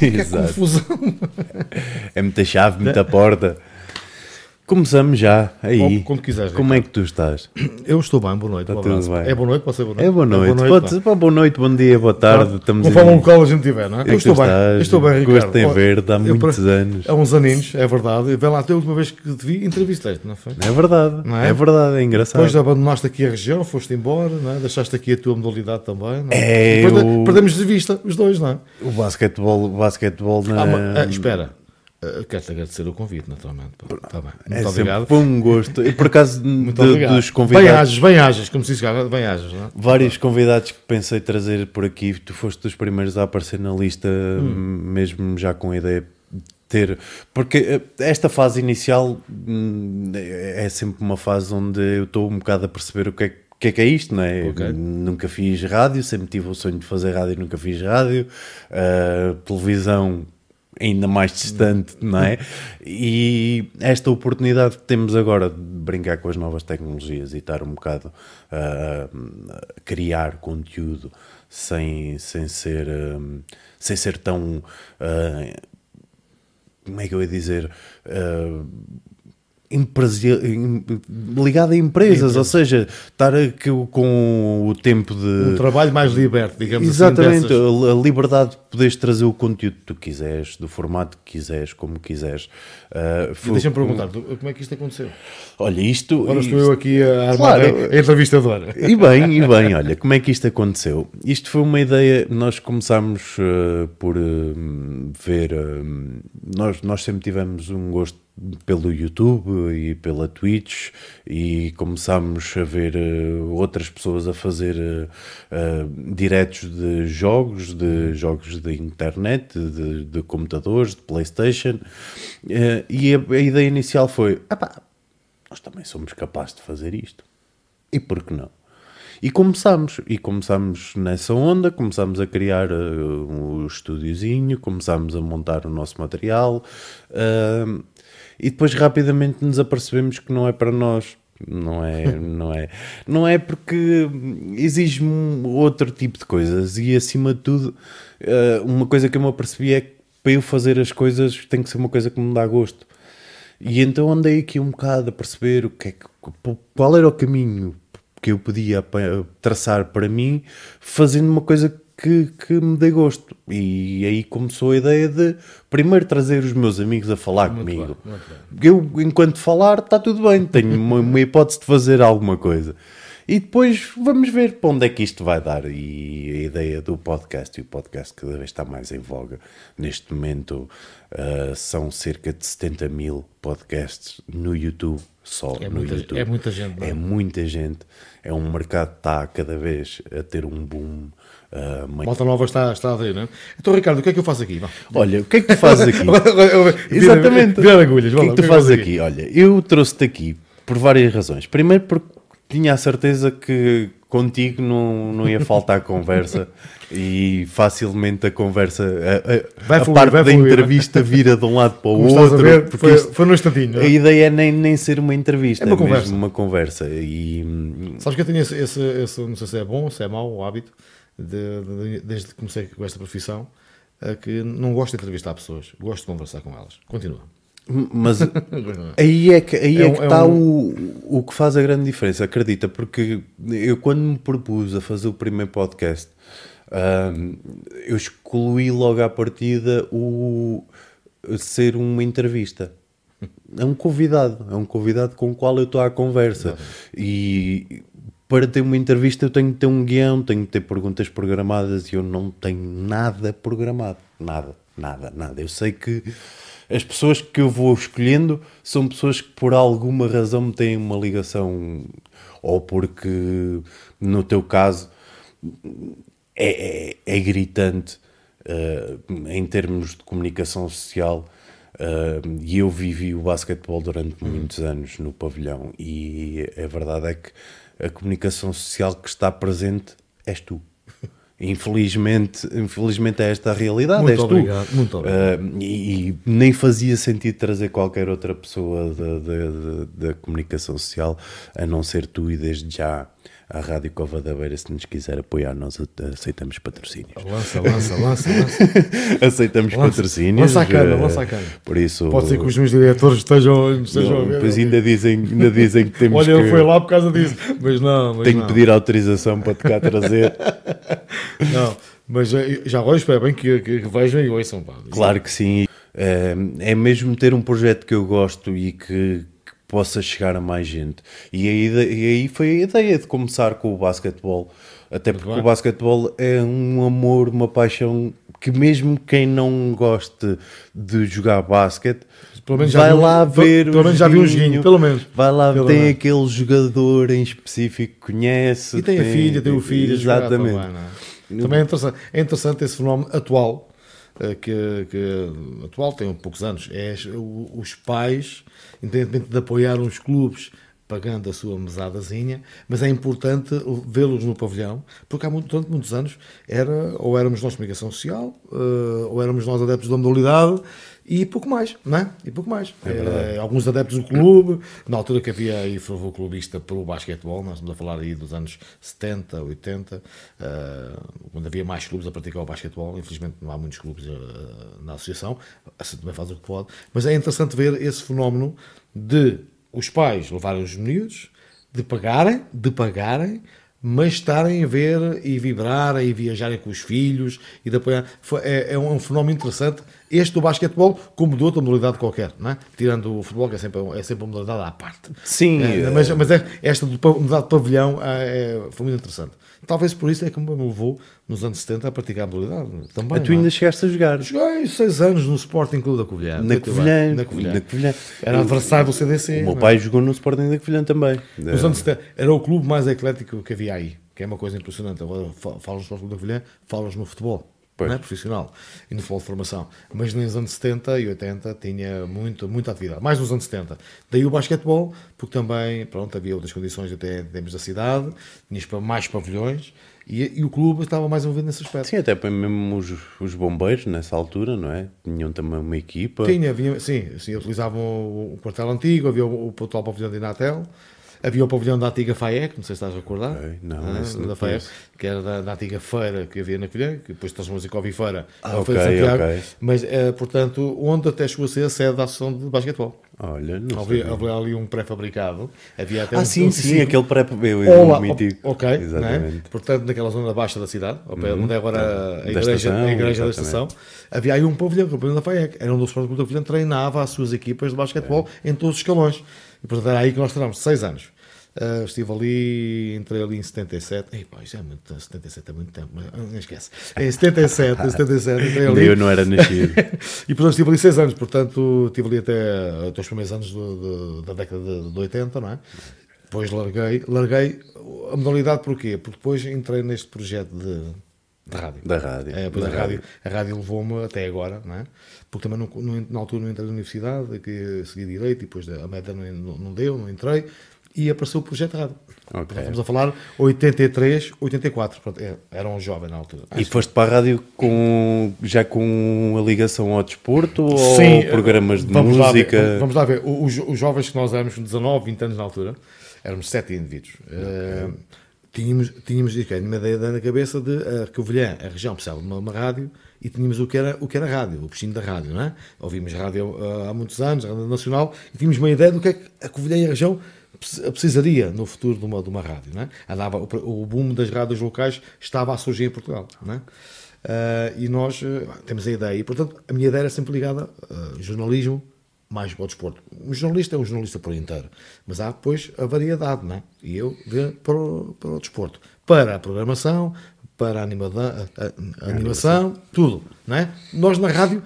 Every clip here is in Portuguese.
Que Exato. confusão. É muita chave, muita porta. Começamos já aí. Como- como quiseres, Como é que tu estás? Eu estou bem, boa noite. Está tudo bem. É boa noite? Pode ser boa noite? É boa noite. É Pode ser pá. boa noite, bom dia, boa tarde. Estamos Conforme o local a gente tiver, não é? É Eu estou bem. Eu estou bem, Ricardo. Gosto em Olha, ver-te há eu muitos para- anos. Há uns aninhos, é verdade. Vê lá, até a última vez que te vi, entrevistei-te, não foi? É verdade, Não é? é? verdade, é engraçado. Depois abandonaste aqui a região, foste embora, não é? deixaste aqui a tua modalidade também. Não É, depois eu- Perdemos de vista os dois, não é? O basquetebol, o basquetebol na... Ah, mas, ah, espera, Ah, quero-te agradecer o convite, naturalmente. Tá bem. é Muito obrigado. sempre um gosto. E por acaso, de- dos convidados, ages, bem como se diz cá, bem ages, não é? vários convidados que pensei trazer por aqui, tu foste dos primeiros a aparecer na lista, Hum. mesmo já com a ideia de ter. Porque eh, esta fase inicial hum, é sempre uma fase onde eu estou um bocado a perceber o que é que. O que é que é isto, não é? Ok. Nunca fiz rádio, sempre tive o sonho de fazer rádio, nunca fiz rádio. Ah, televisão, ainda mais distante, não é? E esta oportunidade que temos agora de brincar com as novas tecnologias e estar um bocado ah, a criar conteúdo sem, sem, ser, ah, sem ser tão. ah, como é que eu ia dizer? Em- ligado a empresas, ou seja, estar com o tempo de Um trabalho mais liberto, digamos Exatamente, assim. dessas- a liberdade de poderes trazer o conteúdo que tu quiseres, do formato que quiseres, como quiseres. E foi- Deixa-me perguntar, como é que isto aconteceu? Olha, isto. Agora estou isto- eu aqui a armar Claro. a- entrevistadora. E bem, e bem, olha, como é que isto aconteceu? Isto foi uma ideia, nós começámos eh, por eh, ver, nós, nós sempre tivemos um gosto pelo YouTube e pela Twitch e começámos a ver eh, outras pessoas a fazer eh, eh, diretos de jogos, de jogos de internet, de, de computadores, de Playstation e a, a ideia inicial foi, "Epá, nós também somos capazes de fazer isto. E por que não? E começámos, e começámos nessa onda, começámos a criar uh, um estúdiozinho, começámos a montar o nosso material, uh, e depois rapidamente nos apercebemos que não é para nós. Não é, não é, não é porque exige um outro tipo de coisas e acima de tudo, uh, uma coisa que eu me apercebi é que para eu fazer as coisas tem que ser uma coisa que me dá gosto. E então andei aqui um bocado a perceber o que é que, qual era o caminho que eu podia traçar para mim, fazendo uma coisa que, que me dê gosto. E aí começou a ideia de primeiro trazer os meus amigos a falar comigo. bem, muito Eu, enquanto falar, está tudo bem, tenho uma, uma hipótese de fazer alguma coisa. E depois vamos ver para onde é que isto vai dar. E a ideia do podcast, e o podcast cada vez está mais em voga. Neste momento ah, são cerca de 70 mil podcasts no YouTube, só É no muita- YouTube. é muita gente, não é? É muita gente. É um mercado que está cada vez a ter um boom. Muito- Malta nova está, está a ver, não é? Então, Ricardo, o que é que eu faço aqui? Vá. Olha, o que é que tu fazes aqui? Exatamente. Virar agulhas. O que é que tu fazes aqui? Olha, eu trouxe-te aqui por várias razões. Primeiro porque tinha a certeza que contigo não, não ia faltar conversa e facilmente a conversa, a, a- fluir, parte da fluir, né? entrevista vira de um lado para o Como outro. ver, porque foi, isto- foi num instantinho. não a é? ideia é nem, nem ser uma entrevista, É uma é, mesmo conversa. uma conversa. E hum, Sabes que eu tenho esse, esse, esse- não sei se é bom, se é mau, o hábito, de- de- desde que comecei com esta profissão, que não gosto de entrevistar pessoas, gosto de conversar com elas. Continua. Mas aí é que, aí É é um- que é está um- o, o que faz a grande diferença, acredita, porque eu quando me propus a fazer o primeiro podcast, ahm, eu excluí logo à partida o ser uma entrevista. É um convidado, é um convidado com o qual eu estou à conversa. E para ter uma entrevista eu tenho que ter um guião, tenho que ter perguntas programadas e eu não tenho nada programado. Nada, nada, nada. Eu sei que as pessoas que eu vou escolhendo são pessoas que por alguma razão me têm uma ligação, ou porque no teu caso é, é, é gritante eh, em termos de comunicação social. eh, e eu vivi o basquetebol durante muitos anos no pavilhão, e a verdade é que a comunicação social que está presente és tu. Infelizmente, infelizmente é esta a realidade. Muito és obrigado, tu. muito obrigado. Uh, e, e nem fazia sentido trazer qualquer outra pessoa da, da, da- da comunicação social a não ser tu, e desde já à Rádio Cova da Beira, se nos quiser apoiar, nós aceitamos patrocínios. Lança, lança, lança, lança. aceitamos Lança- patrocínios. lança a cana, eh, lança a cana. Por isso. Pode ser que os meus diretores estejam, estejam Não. Pois ainda dizem, ainda dizem que temos Olha, que. ele foi lá por causa disso. Mas não, mas Tenho não. que pedir autorização para te cá trazer. Não, mas eh, já agora espero bem que, que, que vejam e ouçam. Pá. Claro que sim. É, é mesmo ter um projeto que eu gosto e que possa chegar a mais gente. E, a ide- e aí foi a ideia de começar com o basquetebol. Até porque o basquetebol é um amor, uma paixão que mesmo quem não goste de jogar basquete Pelo vai lá pelo- ver pelo o menos já viu um joguinho, pelo menos. vai lá, Pelo tem menos. aquele jogador em específico que conhece E tem a filha, tem o filho. exatamente Também, é? Também é interessante, é interessante esse fenómeno atual, que, que atual tem poucos anos, é os pais, independentemente de apoiar uns clubes pagando a sua mesadazinha, mas é importante vê-los no pavilhão, porque há muito, durante muitos anos era, ou éramos nós comunicação social, eh, ou éramos nós adeptos da modalidade, e pouco mais, não é? E pouco mais. Eh, alguns adeptos do clube, na altura que havia aí fervor clubista pelo basquetebol, nós estamos a falar aí dos anos 70, 80, eh, quando havia mais clubes a praticar o basquetebol, infelizmente não há muitos clubes eh, na associação, assim também faz o que pode, mas é interessante ver esse fenómeno de os pais levarem os miúdos, de pagarem, de pagarem, mas estarem a ver e vibrarem e viajarem com os filhos e de apoiar. É, é um fenómeno interessante. Este do basquetebol, como de outra modalidade qualquer, não é? tirando o futebol, que é sempre, é sempre uma modalidade à parte. Sim, É, eh, mas, mas é, esta do modalidade de pavilhão é, é- foi muito interessante. Talvez por isso é que me levou nos anos 70 a praticar a modalidade. Também, Mas tu não é? ainda chegaste a jogar Joguei seis anos no Sporting Clube da Covilhã. na Covilhã. Na Covilhã. na Covilhã. Era adversário do CDC. O meu é? pai jogou no Sporting da Covilhã também. Nos anos 70, era o clube mais eclético que havia aí, que é uma coisa impressionante. Agora fa- falas no Sporting Clube da Covilhã, falas no futebol. Não é profissional e no futebol de formação, mas nos anos 70 e 80 tinha muito, muita atividade, mais nos anos 70. Daí o basquetebol, porque também pronto, havia outras condições até termos da cidade, tinhas mais pavilhões e, e o clube estava mais envolvido nesse aspecto. Sim, até mesmo os, os bombeiros nessa altura, não é? Tinham também uma equipa. Tinha, sim, sim, utilizavam o, o quartel antigo, havia o, o atual pavilhão de Inatel, havia o pavilhão da antiga FAEC, não sei se estás a recordar. Ok, não, Ah, não da FAEC, que era da, da antiga feira que havia na Covilhã, que depois transformou-se em Covifeira, Ah, é a Feira de ok, Santiago, ok. mas, eh, portanto, onde até chegou a ser a sede da Associação de Basquetebol. Olha, não Havia, havia ali um pré-fabricado, havia até Ah, um, sim, um sim, aquele pré Olá, o mítico. ok, né? Exatamente. portanto, naquela zona baixa da cidade, pé, onde é agora a Da igreja, estação, a igreja da estação, havia aí um pavilhão, que é o pavilhão da FAEC. Era onde o Sporting Clube da treinava as suas equipas de basquetebol em todos os escalões. E, portanto, era aí que nós treinámos, seis anos. Ah, estive ali, entrei ali em 77. Ei, pá, isso é muito, 77 é muito tempo, mas ah, não esquece. Em 77, em 77, entrei ali. Eu não era nascido. E portanto estive ali seis anos, portanto estive ali até, até os primeiros anos do- do- da década de, de 80, não é? Depois larguei, larguei a modalidade porquê? Porque depois entrei neste projeto de, de rádio. Da rádio. É, Da a rádio, a rádio levou-me até agora, não é? Porque também não, não- na altura não entrei na universidade, que segui direito, e depois a não, não, não deu, não entrei, e apareceu o projeto de rádio. Ok. Portanto, Estamos a falar 83, 84, portanto, é, era um jovem na altura. E foste para a rádio com, já com a ligação ao desporto ou Sim, programas de vamos lá ver, música? vamos- lá ver. Os, os jovens que nós éramos, com 19, 20 anos na altura, éramos sete indivíduos. Eh, tínhamos, tínhamos ok, uma ideia na cabeça de a Covilhã, a região precisava de uma, uma rádio e tínhamos o que, era, o que era rádio, o bichinho da rádio, não é? Ouvimos rádio eh, há muitos anos, rádio nacional, e tínhamos uma ideia do que é que a Covilhã e a região precisaria no futuro de uma, de uma rádio, não é? Andava, o, o boom das rádios locais estava a surgir em Portugal, não é? Ah, e nós eh, temos a ideia, e portanto a minha ideia era sempre ligada a jornalismo mais para o desporto. Um jornalista é um jornalista por inteiro, mas há depois a variedade, não é? E eu ver para o, para o desporto, para a programação, para a, animada- a- a- a animação, tudo, não é? Nós na rádio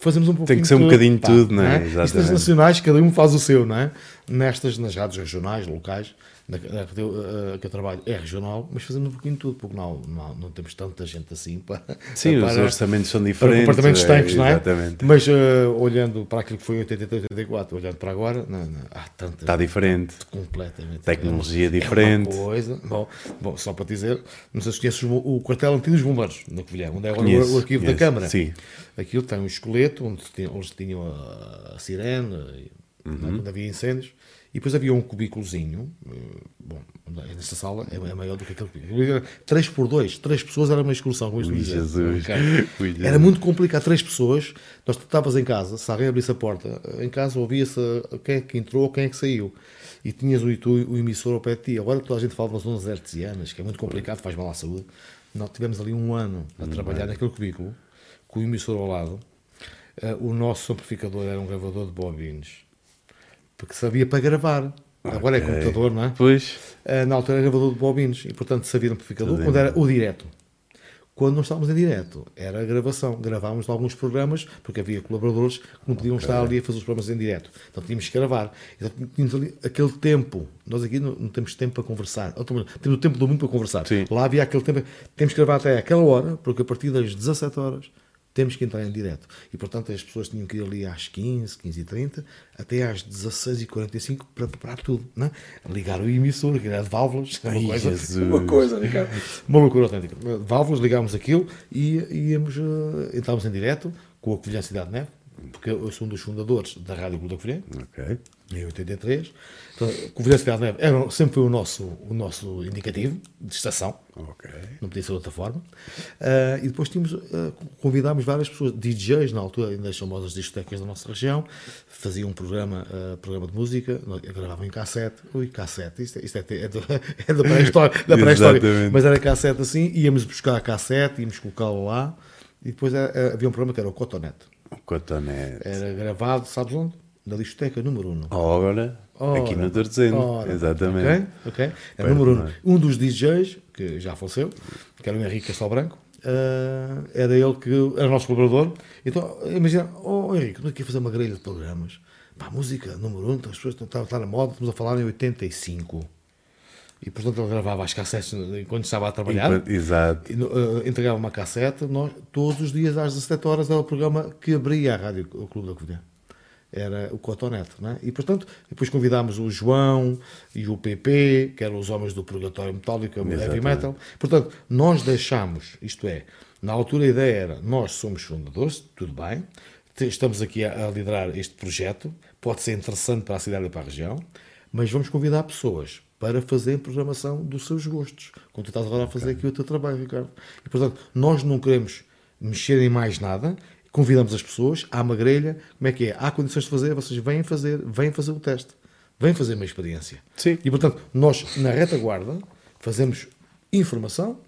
fazemos um pouquinho que ser um bocadinho pá, tudo, não é? Isto nas Exatamente. nacionais, cada um faz o seu, não é? Nestas, nas rádios regionais, locais, na, na que eu, eh, que eu trabalho é regional, mas fazemos um pouquinho de tudo, porque não, não, não temos tanta gente assim para. Sim, os para- orçamentos são para diferentes. é, tanques, não é? Exatamente. Mas eh, olhando para aquilo que foi em 83, 84, olhando para agora, não, não, há tanta. Está diferente. completamente. Tecnologia é diferente. É coisa. Bom, bom, só para dizer, não sei se conheces o, o quartel antigo dos bombeiros, na Covilhã, onde é agora Conheço, o, arquivo da conheço, Câmara. sim. Aquilo tem um esqueleto onde tinham, onde tinham a, a sirene. quando havia incêndios. E depois havia um cubículozinho, eh, bom, nesta sala é é maior do que aquele cubículo. 3 por 2, 3 pessoas era uma excursão, como isto Ui. Jesus. Ok. Ui, Jesus. Era muito complicado, três pessoas. Nós estavas em casa, se alguém abrisse a porta, em casa ouvia-se quem é que entrou, quem é que saiu. E tinhas o, tu, o emissor ao pé de ti. Agora toda a gente fala das ondas hertzianas, que é muito complicado, faz mal à saúde. Nós tivemos ali um ano a trabalhar naquele cubículo, com o emissor ao lado. Eh, o nosso amplificador era um gravador de bobines, porque sabia para gravar. Agora é Ok. computador, não é? Pois. Uh, na altura era gravador de bobines e portanto sabia amplificador Tudo quando em- era o direto. Quando não estávamos em direto, era a gravação. Gravámos de alguns programas, porque havia colaboradores que não podiam estar ali a fazer os programas em direto. Então tínhamos que gravar. Então tínhamos ali aquele tempo. Nós aqui não, não temos tempo para conversar. Temos o tempo do mundo para conversar. Sim. Lá havia aquele tempo. Temos que gravar até aquela hora, porque a partir das 17 horas temos que entrar em direto. E portanto as pessoas tinham que ir ali às 15, 15 e 30, até às 16 e 45 para preparar tudo. Né? Ligar o emissor, era de válvulas. Uma Ai, coisa, Jesus. uma coisa, Ricardo. Uma loucura autêntica. Válvulas, ligámos aquilo e íamos, eh, entrávamos em direto com a Covilhã Cidade de Neve, porque eu sou um dos fundadores da Rádio Clube da Covilhã, Ok. em 83. Então, Covilhã Cidade de Neve era, sempre foi o nosso, o nosso indicativo de estação Ok. não podia ser de outra forma. Ah, e depois tínhamos, ah, convidámos várias pessoas, DJs na altura, ainda as famosas discotecas da nossa região, faziam um programa, ah, programa de música, gravavam em cassete, ui, cassete, isto, é- isto é, é, do- é da pré-história. Exatamente. mas era cassete assim, íamos buscar a cassete, íamos colocá-lo lá, e depois havia um programa que era o Cotonete, O cotonete. era gravado, sabes onde? Na discoteca número 1. Ora, aqui no. Ora, Exatamente. Ok, ok. É número não um. é? Um dos DJs, que já faleceu, que era o Henrique Castelo Branco, ah, era ele que era o nosso colaborador. Então, imagina, oh Henrique, estamos aqui a fazer uma grelha de programas. Pá, música número um, então as pessoas estão estão- está na moda, estamos a falar em 85. E portanto ele gravava as cassetes enquanto estava a trabalhar. Enquanto- Exato. Eh, entregava uma cassete, nós, todos os dias às 17 horas era o programa que abria a rádio, o Clube da Covilhã. Era o Cotonete, não é? E portanto, depois convidámos o João e o PP, que eram os homens do Purgatório Metálico, o Heavy. Metal. Portanto, nós deixámos, isto é, na altura a ideia era, nós somos fundadores, tudo bem, estamos aqui a, a liderar este projeto, pode ser interessante para a cidade e para a região, mas vamos convidar pessoas para fazerem programação dos seus gostos, como tu estás agora a fazer aqui o teu trabalho, Ricardo. E, portanto, nós não queremos mexer em mais nada, convidamos as pessoas, há uma grelha, como é que é? Há condições de fazer, vocês vêm fazer, vêm fazer o teste, vêm fazer uma experiência. Sim. E, portanto, nós, na retaguarda, fazemos informação,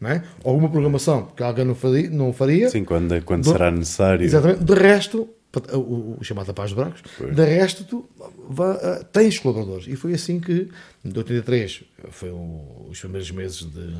não é? alguma programação que alguém não faria, não faria Sim, quando, quando Do- será necessário. Exatamente. De resto, o, o, o chamado Paz de Bracos, de resto, tu vá, ah, tens colaboradores. E foi assim que, em 83, foi o- os primeiros meses de,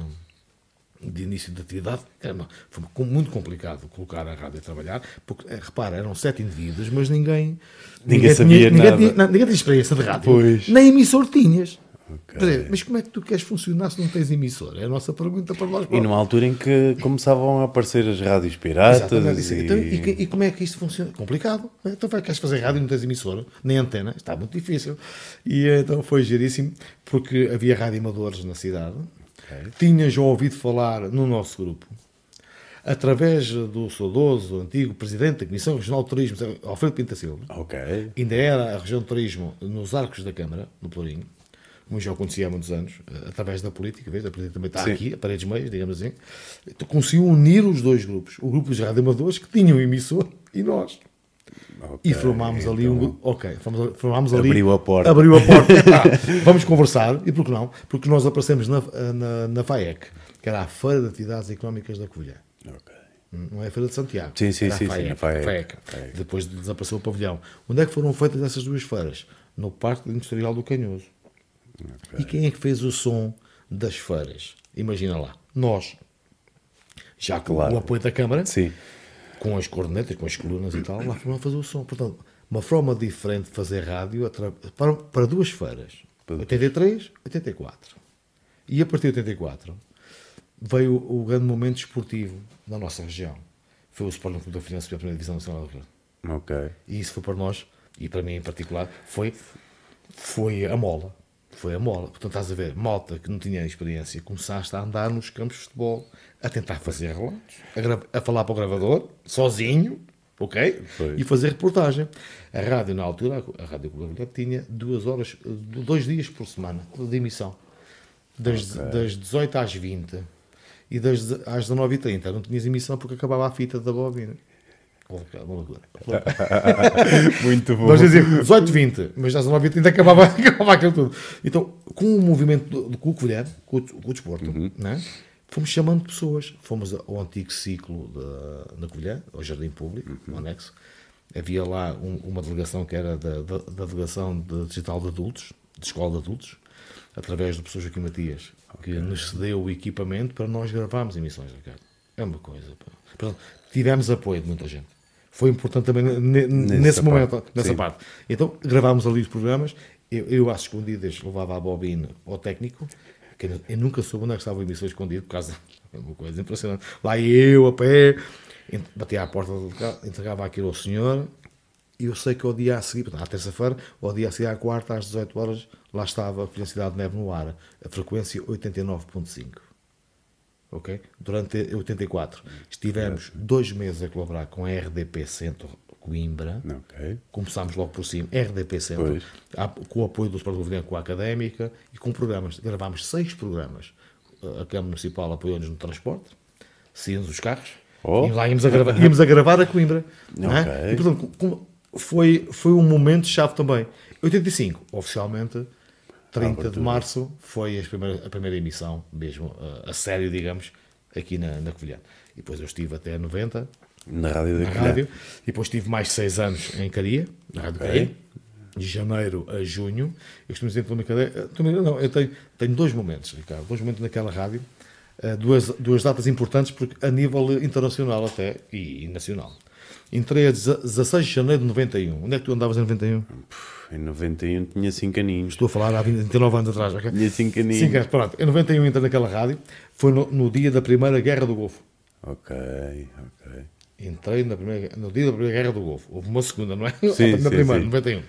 de início de atividade. Era foi muito complicado colocar a rádio a trabalhar, porque, eh, repara, eram sete indivíduos, mas ninguém. Ninguém sabia tinha, ninguém nada. tinha- não, ninguém tinha experiência de rádio. Pois. Nem emissor tinhas. Ok. Quer dizer, mas como é que tu queres funcionar se não tens emissor? É a nossa pergunta para nós. E numa altura em que começavam a aparecer as rádios piratas e... Então, e, e como é que isto funciona? Complicado. Então vai, queres fazer rádio e não tens emissora, nem antena? Está muito difícil. E então foi giríssimo, porque havia rádio amadores na cidade. Tinha já ouvido falar no nosso grupo, através do saudoso, antigo presidente da Comissão Regional de Turismo, Alfredo Pinta Silva. Ok. Ainda era a região de turismo nos Arcos da Câmara, no Pelourinho, como já o conhecia há muitos anos, eh, através da política, vês? a política também está Sim. aqui, a paredes meias, digamos assim. Então, conseguiu unir os dois grupos, o grupo dos radioamadores, que tinham emissor, e nós. ok. E formámos ali um Então, grupo. Ok, formámos, formámos ali. Abriu a porta. Abriu a porta. Vamos conversar. E por que não? Porque nós aparecemos na, na, na FAEC, que era a Feira de Atividades Económicas da Covilhã. ok. Não é a Feira de Santiago. Sim, sim, sim, sim, FAEC, a FAEC. FAEC. FAEC. Depois de desaparecer o pavilhão. Onde é que foram feitas essas duas feiras? No Parque Industrial do Canhoso. E quem é que fez o som das feiras? Imagina lá. Nós. Já com Claro. o apoio da Câmara, Sim. com as cornetas, com as colunas e tal, lá foram a fazer o som. Portanto, uma forma diferente de fazer rádio para, para duas feiras. Para duas. 83, 84. E a partir de 84 veio o grande momento esportivo na nossa região. Foi o Sporting Clube da Finança pela primeira divisão nacional do Rio. Ok. E isso foi para nós, e para mim em particular, foi, foi a mola. Foi a mola. Portanto, estás a ver, malta que não tinha experiência, começaste a andar nos campos de futebol, a tentar fazer relatos, a, a falar para o gravador, sozinho, ok? Pois. E fazer reportagem. A rádio, na altura, a Rádio Comunidade tinha duas horas, dois dias por semana de emissão. Das, das 18 às 20 e das, às 19h30. Não tinhas emissão porque acabava a fita da bobina. Uma loucura. Muito bom. Nós dizíamos 18, 20, mas às 9 ainda acabava, acabava aquilo tudo. Então, com o movimento do, do com o colher, com, o- com o desporto, né? fomos chamando pessoas. Fomos ao antigo ciclo da, na Covilhã, ao Jardim Público, no anexo. Havia lá um- uma delegação que era da, da, da Delegação de Digital de Adultos, de Escola de Adultos, através do professor Joaquim Matias, que nos cedeu o equipamento para nós gravarmos emissões, Ricardo. É uma coisa. pá. Portanto, tivemos apoio de muita gente. Foi importante também ne- nesse parte, momento, nessa sim. parte. Então, gravámos ali os programas. Eu, eu às escondidas, levava a bobina ao técnico, que eu, eu nunca soube onde é que estava a emissão escondido, por causa. É uma coisa impressionante. Lá eu, a pé, batia à porta do carro, entregava aquilo ao senhor. E eu sei que ao dia a seguir, à terça-feira, ao dia a seguir, à quarta, às 18 horas, lá estava a Cidade de Neve no ar, a frequência 89.5 ok? Durante 84. Estivemos dois meses a colaborar com a RDP Centro Coimbra. Ok. Começámos logo por cima, RDP Centro, Pois. com o apoio do Governo com a Académica e com programas. Gravámos seis programas. A Câmara Municipal apoiou-nos no transporte, saímos os carros, Oh. e lá íamos a gravar, íamos a, gravar a Coimbra. é? Ok. E, portanto, foi, foi um momento chave também. 85, oficialmente, 30 de março, foi a primeira emissão, mesmo a, a sério, digamos, aqui na, na Covilhã. E depois eu estive até 90, Na rádio da rádio, e depois tive mais seis anos em Caria, na Rádio Ok. Caria, de janeiro a junho. Eu costumo dizer pela também não, eu tenho, tenho dois momentos, Ricardo, dois momentos naquela rádio, eh, duas, duas datas importantes, porque a nível internacional até, e, e nacional. Entrei a 16 de janeiro de 91. Onde é que tu andavas em 91? Em 91 tinha 5 aninhos. Estou a falar há 29 anos atrás, ok? Tinha 5 aninhos. Sim, cara, pronto. Em 91 entrei naquela rádio, foi no, no dia da Primeira Guerra do Golfo. Ok, ok. Entrei na primeira, no dia da Primeira Guerra do Golfo. Houve uma segunda, não é? Sim, na sim, primeira, sim. 91.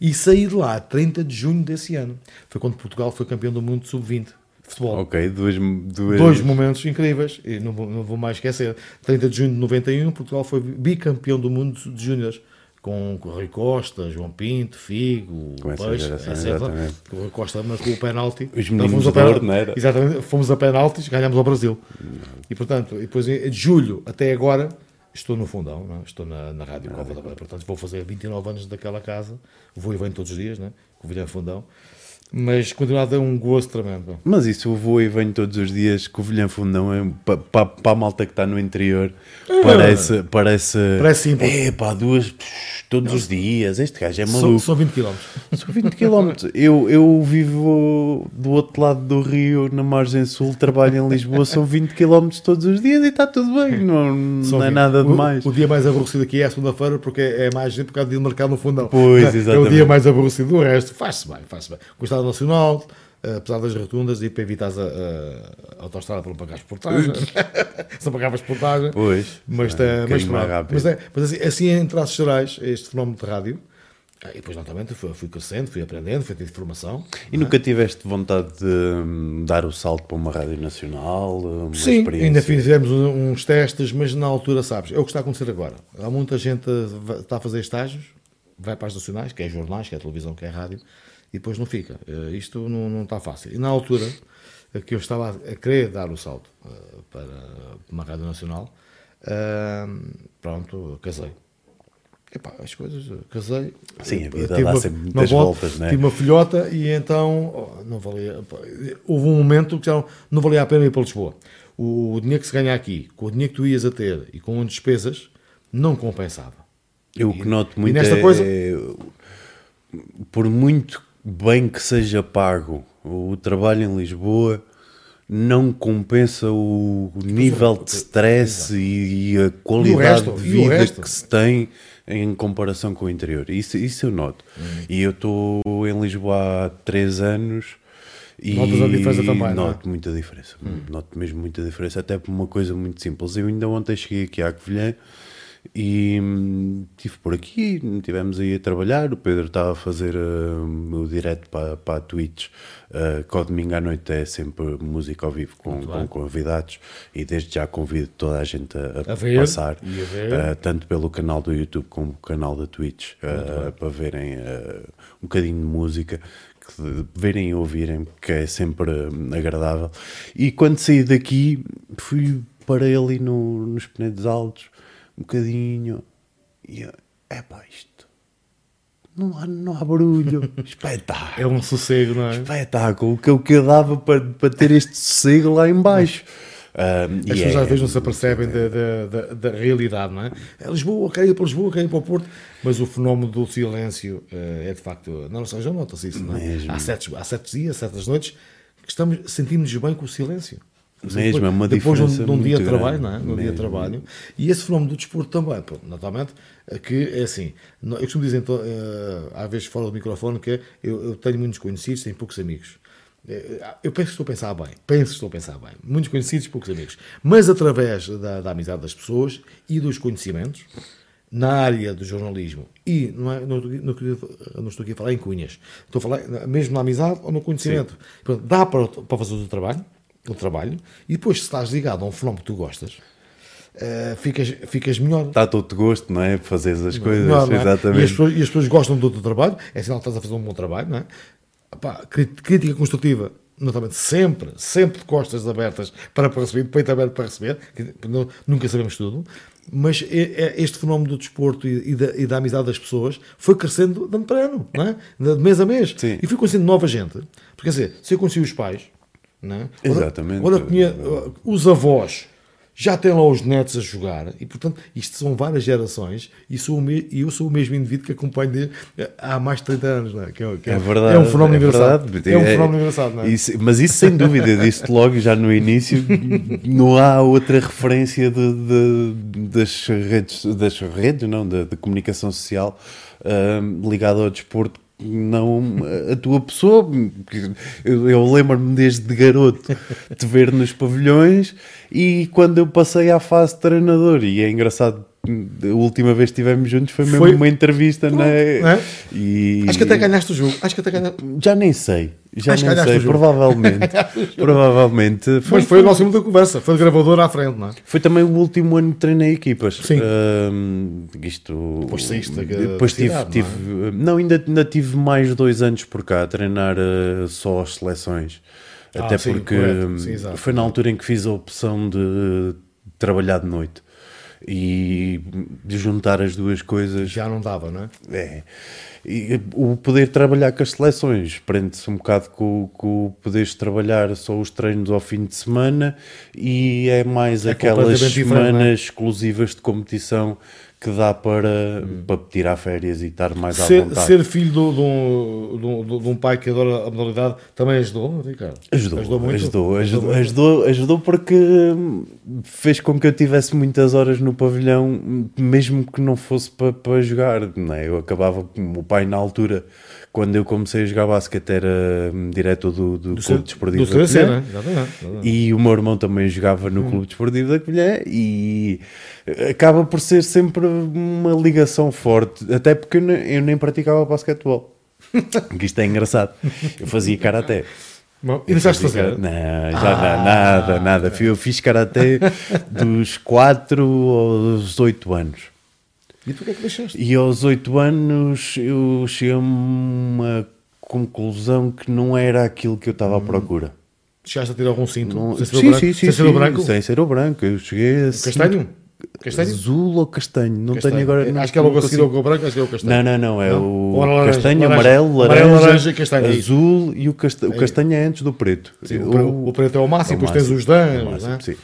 E saí de lá 30 de junho desse ano. Foi quando Portugal foi campeão do mundo de sub-20 de futebol. Ok, duas. duas... Dois momentos incríveis, e não vou, não vou mais esquecer. 30 de junho de 91, Portugal foi bicampeão do mundo de júniores. Com o Rui Costa, João Pinto, Figo, Com essa Peixe, geração, etc. exatamente. O Rui Costa marcou o penalti. Os Então, fomos a penalti- não era? Exatamente, fomos a penaltis, ganhámos ao Brasil. E portanto, depois de julho até agora, estou no fundão, não é? estou na, na Rádio Cova da Beira. Portanto, vou fazer 29 anos daquela casa, vou e venho todos os dias, né? com o Vilhão Fundão. Mas continua a dar um gosto tremendo. Mas isso eu vou e venho todos os dias com o Vilhã Fundão é, para a malta que está no interior. Parece. Parece, Parece simples. É pá, duas todos os dias. Este gajo é maluco. são 20 km. São 20 km. Eu, eu vivo do outro lado do rio, na margem sul, trabalho em Lisboa, são 20 km todos os dias e está tudo bem. Não, não é nada demais. O, o dia mais aborrecido aqui é a segunda-feira, porque é mais gente por causa do dia marcado no fundão. Pois, é, É o exatamente. dia mais aborrecido. O resto faz-se bem, faz-se bem. Com o Estado Nacional, eh, apesar das rotundas, e para evitar a, a, a autostrada para não pagar as portagens. Não pagavas portagem. Pois, Mas, é, mas, mas, é, mas assim, assim, em traços gerais, este fenómeno de rádio. ah, E depois, naturalmente, fui, fui crescendo, fui aprendendo, fui tendo formação. E nunca tiveste vontade de hum, dar o salto para uma rádio nacional? Uma Sim, ainda fizemos uns testes, mas na altura, sabes, é o que está a acontecer agora. Há muita gente a- está a fazer estágios, vai para as nacionais, que é jornais, que é televisão, que é rádio, e depois não fica. Eh, Isto não, não está fácil. E na altura eh, que eu estava a querer dar o salto eh, para uma rádio nacional, pronto, casei. Epá, as coisas, casei. Sim, a vida dá uma- sempre muitas volta- voltas, não é? Tive uma filhota e então oh, não valia. pá, Houve um momento que já não, valia a pena ir para Lisboa. O, o dinheiro que se ganha aqui, com o dinheiro que tu ias a ter e com as despesas, não compensava. Eu o que noto muito nesta é, coisa- por muito bem que seja pago o trabalho em Lisboa, não compensa o nível de stress e, e a qualidade resto, de e vida que se tem em comparação com o interior. Isso, isso eu noto. Hum. E eu estou em Lisboa há três anos e Notas a diferença também, é? noto muita diferença. Noto mesmo muita diferença, até por uma coisa muito simples. Eu ainda ontem cheguei aqui à Covilhã E hum, estive por aqui, estivemos aí a trabalhar. O Pedro estava a fazer uh, o direto para, para a Twitch, uh, que ao domingo à noite é sempre música ao vivo com, com convidados. E desde já convido toda a gente a, a, a ver, passar, a uh, tanto pelo canal do YouTube como o canal da Twitch, uh, para verem um bocadinho de música verem e ouvirem, que é sempre agradável. E quando saí daqui, fui para ali no, nos Penedos Altos, um bocadinho, e é pá, isto não há, não há barulho, espetáculo. É um sossego, não é? Espetáculo, o que eu que dava para, para ter este sossego lá embaixo. Um, As pessoas é, às vezes não se apercebem é, da, da, da, realidade, não é? é Lisboa, quer ir para Lisboa, quer ir para o Porto, mas o fenómeno do silêncio uh, é de facto. Não, não já nota-se isso, não é? Há certos, há certos dias, certas noites que estamos, sentimos bem com o silêncio. Mesmo, depois, é uma depois diferença de um, dia de trabalho, grande. não é? Num dia de trabalho. E esse fenómeno do desporto também, pô, naturalmente, que é assim, eu costumo dizer, então, uh, às vezes fora do microfone, que é, eu, eu tenho muitos conhecidos, tenho poucos amigos. Eh, eu penso que estou a pensar bem, penso que estou a pensar bem. Muitos conhecidos, poucos amigos. Mas através da, da amizade das pessoas e dos conhecimentos, na área do jornalismo, e não, é, não, não, não, estou aqui a falar em cunhas, estou a falar mesmo na amizade ou no conhecimento. Portanto, dá para, para fazer o trabalho, o trabalho, e depois, se estás ligado a um fenómeno que tu gostas, Uh, ficas, ficas melhor. Está todo gosto, não é? Fazer as coisas, melhor, é? exatamente. E as, pessoas, e as, pessoas, gostam do teu trabalho, é sinal que estás a fazer um bom trabalho, não é? Pá, crítica construtiva, naturalmente, sempre, sempre de costas abertas para receber, de peito aberto para receber, nunca sabemos tudo, mas este fenómeno do desporto e, da, e, da, amizade das pessoas foi crescendo de ano para ano, não é? de mês a mês, Sim. e foi conhecendo nova gente. Porque, quer dizer, se eu conheci os pais, é? Exatamente. Agora, agora tinha uh, os avós, já tem lá os netos a jogar e, portanto, isto são várias gerações e, sou me, eu sou o mesmo indivíduo que acompanho desde, eh, há mais de 30 anos, não é? Que é, que é, é verdade. É um fenómeno é engraçado. Verdade. É um fenómeno é, engraçado, é? Isso, mas isso, sem dúvida, disse logo já no início, não há outra referência de, de, das redes, das redes não, de, de comunicação social uh, ligada ao desporto não a tua pessoa. Eu, lembro-me desde de garoto de ver nos pavilhões e quando eu passei à fase de treinador, e é engraçado. A última vez que estivemos juntos foi mesmo foi... uma entrevista, Pô, né? É? E... Acho que até ganhaste o jogo. Acho que até ganhaste... Já nem sei. Já Acho nem sei, provavelmente. provavelmente. Foi, Mas foi o nosso último da conversa, foi de gravador à frente, não é? Foi também o último ano que treinei equipas. Sim. Uh, isto. Depois saíste Depois tive. Cidade, tive não, é? não, ainda, ainda tive mais dois anos por cá a treinar uh, só as seleções. Ah, Até sim, porque sim, foi na altura em que fiz a opção de trabalhar de noite e de juntar as duas coisas. Já não dava, não é? É. E o poder trabalhar com as seleções prende-se um bocado com, com o poderes trabalhar só os treinos ao fim de semana e é mais é aquelas é? semanas é? exclusivas de competição que dá para, hum. para tirar férias e estar mais ser, à vontade. Ser filho de um, de, de um pai que adora a modalidade também ajudou, Ricardo? Ajudou, ajudou, muito? Ajudou, ajudou, ajudou, ajudou, porque fez com que eu tivesse muitas horas no pavilhão, mesmo que não fosse para, para jogar. Não é? Eu acabava, o pai na altura quando eu comecei a jogar basquete era hum, diretor do, do, do Clube Desportivo do da CDC, Colher, né? e o meu irmão também jogava no hum. Clube Desportivo da Colher e acaba por ser sempre uma ligação forte, até porque eu nem, eu nem praticava basquetebol. que isto é engraçado. Eu fazia karaté. Bom, e deixaste fazer? Não, já ah. não, nada, nada. Eu fiz karaté dos 4 aos 8 anos. E tu o que é que deixaste? E aos 8 anos eu cheguei a uma conclusão que não era aquilo que eu estava à hum. procura. Chegaste a ter algum cinto? Não, sem ser sim, sim, sim, sem ser o branco? Sem ser o branco. Eu cheguei a. Castanho? Castanho? Azul ou castanho? Não castanho. tenho agora. Não, acho que é logo a seguir ao branco, acho que é o castanho. Não, não, não. É não? o laranja, castanho, laranja, amarelo, laranja, amarelo, laranja castanho, é azul e o, casta... o castanho é antes do preto. Sim, o, o, preto é o máximo, é depois tens os danos. É sim.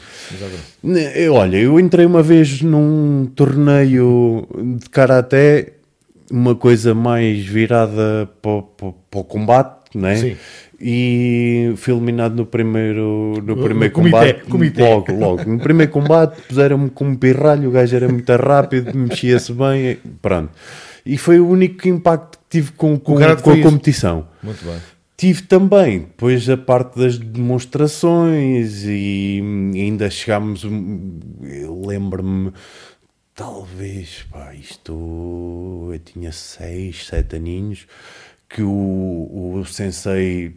Eu, olha, eu entrei uma vez num torneio de karaté, uma coisa mais virada para, para, para o combate, não é? Sim e fui eliminado no primeiro, no primeiro combate. Comitê. Logo, logo. No primeiro combate puseram-me como pirralho, o gajo era muito rápido, mexia-se bem, pronto. E foi o único impacto que tive com, com, com a competição. Muito bem. Tive também depois a parte das demonstrações e ainda chegámos, lembro-me talvez, pá, isto eu tinha 6, 7 aninhos que o, o sensei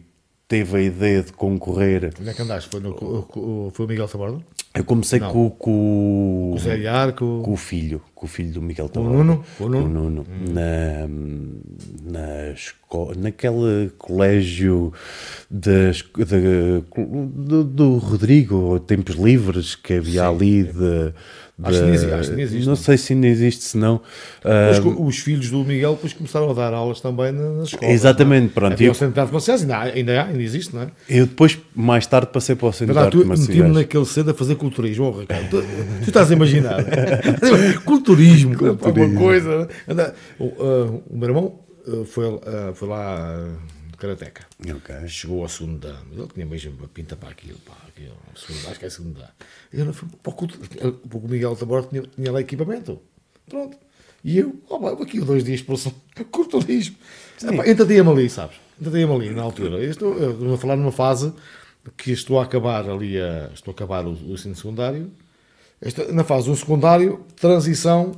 teve a ideia de concorrer. Onde é que andaste? Foi, no, o- foi o Miguel Taborda? Eu comecei Não. com, com, O Zé Iarco? com o filho, com o filho do Miguel o Taborda. Nuno? Com O o Nuno? Nuno. Na, na escola, naquele colégio das, da- do, do Rodrigo, Tempos Livres, que havia ali de. Acho que de- existe, acho que existe, não não? sei se ainda existe, se não. Co- os filhos do Miguel depois começaram a dar aulas também na- nas escolas. Exatamente, não é? pronto, Havia eu- o Centro de Artes Marciais, ainda, há- ainda há, ainda existe, não é? eu depois, mais tarde, passei para o Centro de Verdade, Arte tu Marciais. meti-me naquele cedo a fazer culturismo, oh, Ricardo. Tu, tu estás a imaginar. culturismo, alguma coisa. Anda, o, ah, o meu irmão ah, foi, ah, foi lá de Karateca. Ok. Chegou ao segundo ano. Ele tinha mesmo uma pinta para aquilo. Pá, aquilo segundo, acho que é segundo ano. Eu não fui para o culto. Porque o Miguel Taborda tinha, tinha lá equipamento. Pronto. E eu, oh, pá, aqui dois dias por semana. Culturismo. Entretinha-me ali, sabes? Entretinha-me ali na altura. Eu estou, eu estou a falar numa fase que estou a acabar ali, a, estou a acabar o, o ensino secundário. Estou na fase do secundário, transição,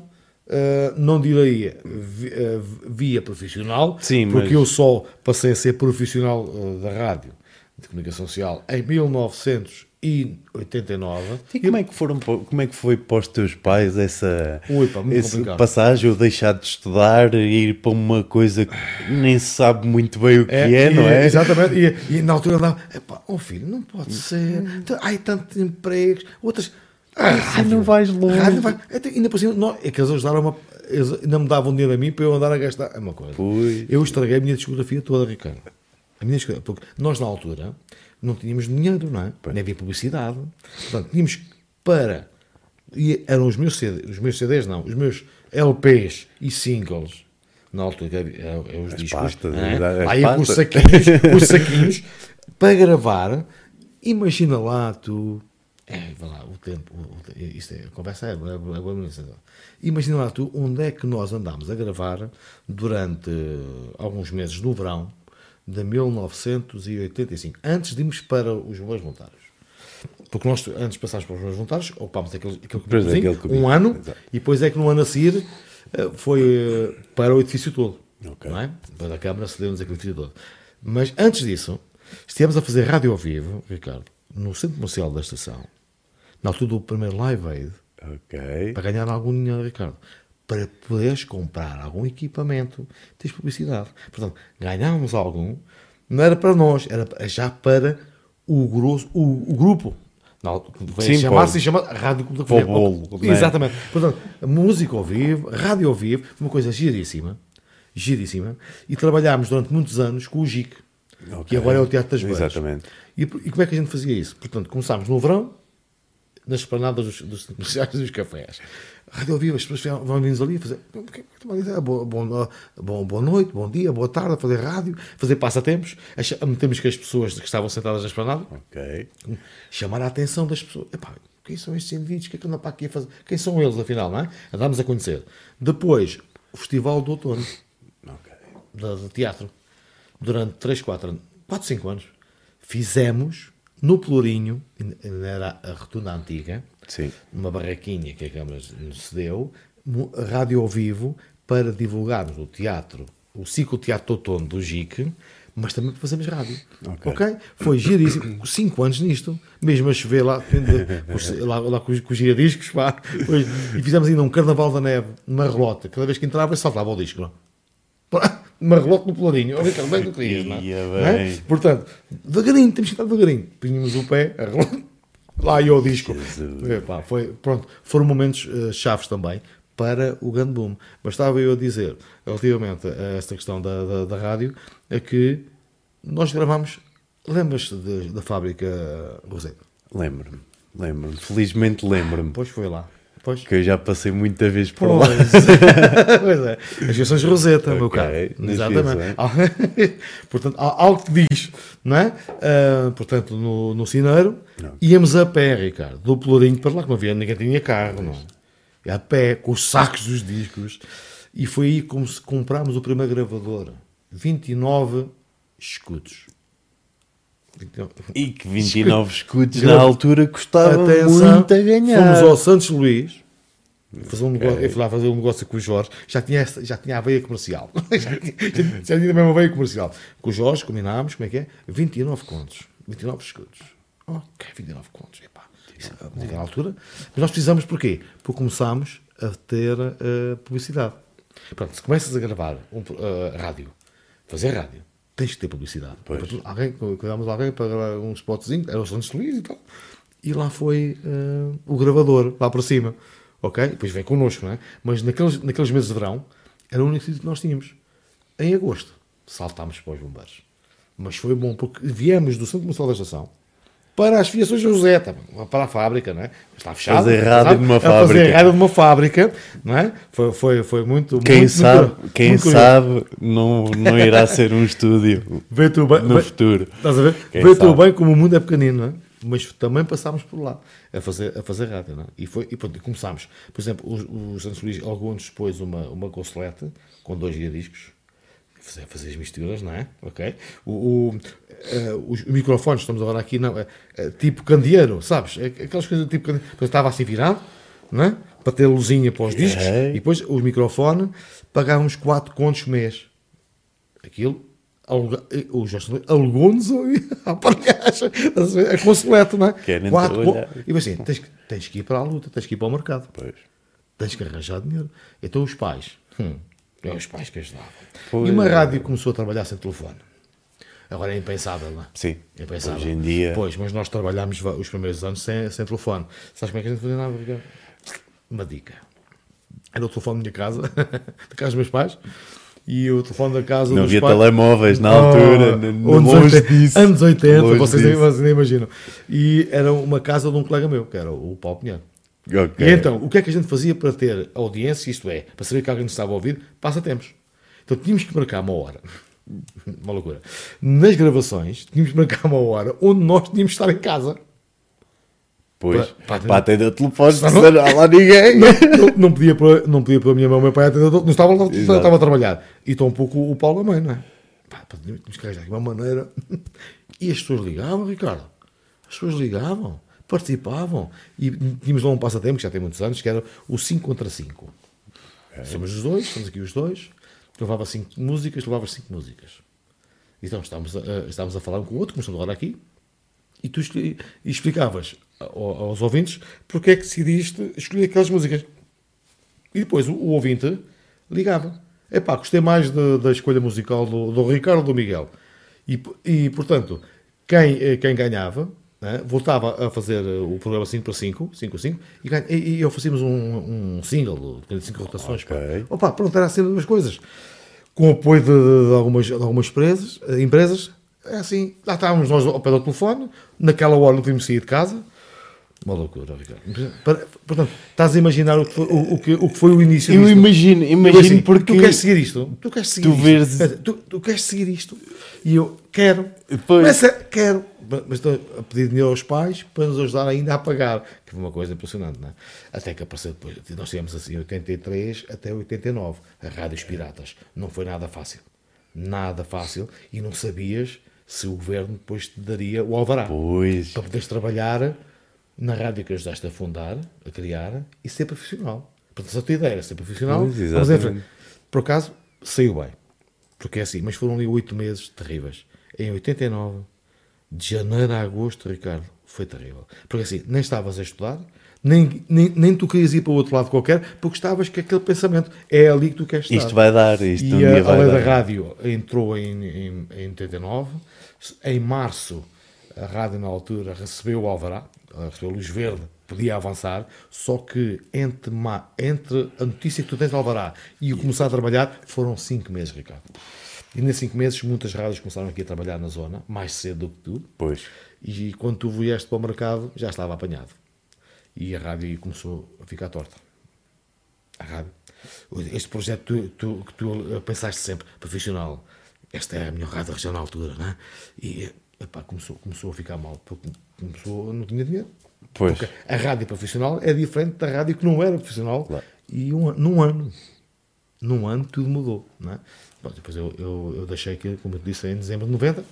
eh, não diria vi- eh, via profissional, Sim, porque mas- eu só passei a ser profissional eh, da rádio de comunicação social em 1989. E como é que foram como é que foi para os teus pais essa, Ui, pá, passagem ou deixar de estudar e ir para uma coisa que nem se sabe muito bem o que é, e- não é? Exatamente. E, e na altura epá, oh filho, não pode ser. Então, Ai, tantos empregos, outras. Ah, Assim não vais longe. rádio não vai- Até- ainda por cima, não, é que eles ajudaram uma, eles ainda me davam dinheiro a mim para eu andar a gastar. É uma coisa. Pois. Eu estraguei a minha discografia toda, Ricardo. A minha discografia, porque nós na altura não tínhamos dinheiro, não é? Nem havia publicidade. Portanto, tínhamos para. E eram os meus CDs, os meus CDs não, os meus LPs e singles. Na altura, eram- eram os discos. pastas, não é? as ia com os saquinhos, os saquinhos para gravar. Imagina lá tu. É, vai lá, o tempo. o- o- isto é, a conversa é, é, é. Imagina lá tu onde é que nós andámos a gravar durante alguns meses no verão de 1985, antes de irmos para os bois voluntários. Porque nós, antes de passarmos para os bois voluntários, ocupámos aquele, aquele aquele cubículo, um ano, exato. e depois é que no ano a seguir eh, foi eh, para o edifício todo. Ok. Não é? Para a Câmara cedeu-nos aquele edifício todo. Mas antes disso, estivemos a fazer rádio ao vivo, Ricardo, no centro comercial da estação, na altura do primeiro Live Aid, Ok. para ganhar algum dinheiro, Ricardo. Para poderes comprar algum equipamento, tens publicidade. Portanto, ganhámos algum, não era para nós, era já para o, grosso, o, o grupo. Chamar-se chama Rádio Clube da Folha. bolo, é? Exatamente. Portanto, música ao vivo, rádio ao vivo, uma coisa giríssima, giríssima, e trabalhámos durante muitos anos com o GIC, Ok. que agora é o Teatro das Beiras. Exatamente. E, e como é que a gente fazia isso? Portanto, começámos no verão, nas esplanadas dos, dos comerciais dos cafés. Rádio ao vivo, as pessoas vão vindos ali a fazer "Bom, porque- porque- bom, bom, bom, boa noite, bom dia, boa tarde, a fazer rádio, fazer passatempos, metemos com as pessoas que estavam sentadas na esplanada, Ok. chamar a atenção das pessoas. Epá, quem são estes indivíduos? O que é que andam para aqui a fazer? Quem são eles, afinal, não é? Andámos a conhecer. Depois, o Festival do Outono Ok. de, de teatro durante 3, 4 anos, 4, 5 anos. Fizemos no Pelourinho, ainda era a rotunda antiga, Sim. numa barraquinha que a Câmara nos cedeu, rádio ao vivo para divulgarmos o teatro, o ciclo Teatro Outono do GIC, mas também para fazermos rádio. Ok. ok? Foi giríssimo. 5 anos nisto, mesmo a chover lá, com os- lá, lá com, os, com os giradiscos, pá. Pois, e fizemos ainda um Carnaval da Neve, numa relota. Cada vez que entrava, saltava o disco. Uma relota no pelourinho. Olha, Ricardo, bem que tu querias, não é? É? Portanto, devagarinho, temos que entrar devagarinho. Punhamos o pé, a relota, lá ia o disco. Epá, foi, pronto, foram momentos eh, chaves também para o grande boom. Mas estava eu a dizer, relativamente a esta questão da, da, da rádio, é que nós gravamos, lembras-te da fábrica Roseta? Lembro-me. Lembro-me. Felizmente lembro-me. Pois foi lá. Pois. Que eu já passei muita vez por lá. Pois. pois é. As versões Roseta, meu Ok, caro. Exatamente. portanto, há algo que diz, não é? Ah, portanto, no, no Cineiro, íamos a pé, Ricardo, do Pelourinho para lá, que não havia, ninguém tinha carro, não é? A pé, com os sacos dos discos. E foi aí como se comprámos o primeiro gravador. 29 escudos. 29. E que 29 escudos na altura custava Atenção, muito a ganhar. Fomos ao Santos Luís, Fazer um negócio, Eu fui lá fazer um negócio com o Jorge, já tinha, já tinha a veia comercial. já, tinha, já, tinha a mesma veia comercial. Com o Jorge combinámos, como é que é? 29 contos. 29 escudos. Ok, 29 contos. Epá, isso é na altura. Mas nós precisamos porquê? Porque começámos a ter eh, publicidade. Pronto, se começas a gravar um, eh, rádio, fazer rádio, tens que ter publicidade. Portanto, Alguém, cuidámos de alguém para gravar um spotzinho, era o Santos Luís e tal. E lá foi eh, o gravador, lá para cima. Ok? Depois vem connosco, não é? Mas naqueles, naqueles meses de verão, era o único sítio que nós tínhamos. Em agosto, saltámos para os bombeiros. Mas foi bom, porque viemos do Centro Comercial da Estação para as fiações de José, para a fábrica, não é? Está fechado. Fazer sabe? numa fábrica. Fazer rádio numa fábrica, não é? Foi, foi, foi muito. Quem muito, sabe, muito- quem muito sabe não, não irá ser um estúdio Vê tu bem, no vê- futuro. Estás a ver? Quem Vê tu sabe? bem como o mundo é pequenino, não é? Mas também passámos por lá a fazer, a fazer rádio, não é? E, foi, e pronto, e começámos. Por exemplo, o, o Santos Luís, alguns depois uma, uma consolete com dois discos. Fazer, fazer as misturas, não é? Ok? O, o, eh, os microfones, estamos agora aqui, não, é, é tipo candeeiro, sabes? É, aquelas coisas tipo candeeiro. Depois estava assim virado, não é? Para ter luzinha para os discos. Ok. E depois o microfone pagávamos 4 contos mês aquilo aluga- o Luís alugou-nos a consuleta, não é? Querem Quatro trabalhar. co- E assim, tens, que- tens que ir para a luta, tens que ir para o mercado, Pois. tens que arranjar dinheiro. Então os pais, hum, é os pais que ajudavam. Pois. E uma rádio começou a trabalhar sem telefone. Agora é impensável, não é? Sim. É impensável. Hoje em dia. Pois, mas nós trabalhámos os primeiros anos sem, sem telefone. Sabes como é que a gente fazia nada? Ricardo? Uma dica. Era o telefone da minha casa, da casa dos meus pais, e o telefone da casa Não havia pais. telemóveis na Oh, altura, anos longe 80, disso. Anos 80, Longe vocês, nem, disso. nem imaginam. E era uma casa de um colega meu, que era o Paulo Pinheiro. Ok. E então, o que é que a gente fazia para ter audiência, isto é, para saber que alguém nos estava a ouvir? Passatempos. Então tínhamos que marcar uma hora. Uma loucura. Nas gravações, tínhamos marcar uma hora onde nós tínhamos de estar em casa. Pois. Para- para Para atender o telefone, não há lá ninguém. Não, não podia pôr, não podia pôr a minha mão, o meu pai atendeu, não estava, não estava a trabalhar. E tão pouco o Paulo a mãe, não é? Pá, tínhamos que arranjar aqui uma maneira. E as pessoas ligavam, Ricardo. As pessoas ligavam, participavam. E tínhamos lá um passatempo, que já tem muitos anos, que era o 5 contra 5. Somos os dois, estamos aqui os dois. Levava 5 músicas, levava 5 músicas. Então estávamos a, estávamos a falar um com o outro, começando agora aqui, e tu escolhi- e explicavas ao- aos ouvintes porque é que decidiste escolher aquelas músicas. E depois o, o ouvinte ligava. Epá, gostei mais da- da escolha musical do, do Ricardo ou do Miguel. E, e, portanto, quem, eh, quem ganhava voltava a fazer eh, o programa 5 para 5, 5 a 5, e, e, e oferecíamos um, um single de 5 rotações. Ok. pá. Opa, pronto, era assim duas coisas. Com o apoio de, de- algumas, de algumas empresas, eh, empresas, é assim, lá estávamos nós ao pé do telefone, naquela hora não tínhamos sair de casa. Uma loucura, Ricardo. Portanto, estás a imaginar o que foi o, o que, o que foi o início Eu disto? imagino, imagino assim, porque. Tu queres seguir isto? Tu queres seguir Tu isto? vês- Tu, tu queres seguir isto? E eu quero. Pois. Mas é- quero. Mas estou a pedir dinheiro aos pais para nos ajudar ainda a pagar. Que foi uma coisa impressionante, não é? Até que apareceu depois. Nós tivemos assim 83 até 89. A Rádios Piratas. Não foi nada fácil. Nada fácil. E não sabias se o governo depois te daria o alvará Pois. para poderes trabalhar na rádio que ajudaste a fundar, a criar e ser profissional. Portanto, se a tua ideia era ser profissional, exatamente. frente. Por acaso, saiu bem. Porque é assim, mas foram ali oito meses terríveis. Em 89, de janeiro a agosto, Ricardo, foi terrível. Porque assim, nem estavas a estudar, nem, nem, nem tu querias ir para o outro lado qualquer, porque estavas com aquele pensamento. É ali que tu queres estar. Isto vai dar, isto um E a, dia a vai lei da rádio entrou em, em, em 89. Em março, a rádio, na altura, recebeu o Alvará, recebeu a luz verde, podia avançar. Só que entre, entre a notícia que tu tens de Alvará e o começar a trabalhar, foram cinco meses, Ricardo. E nesses cinco meses, muitas rádios começaram aqui a trabalhar na zona, mais cedo do que tu. Pois. E quando tu vieste para o mercado, já estava apanhado. E a rádio começou a ficar torta. A rádio. Este projeto tu, tu- que tu pensaste sempre, profissional, esta é a melhor rádio na altura, não é? E epá, começou, começou a ficar mal, porque começou, não tinha dinheiro. Pois. Porque a rádio profissional é diferente da rádio que não era profissional. Claro. E um, num ano, num ano tudo mudou. Não é? Bom, depois eu, eu, eu deixei aquilo, como eu disse, em dezembro de 90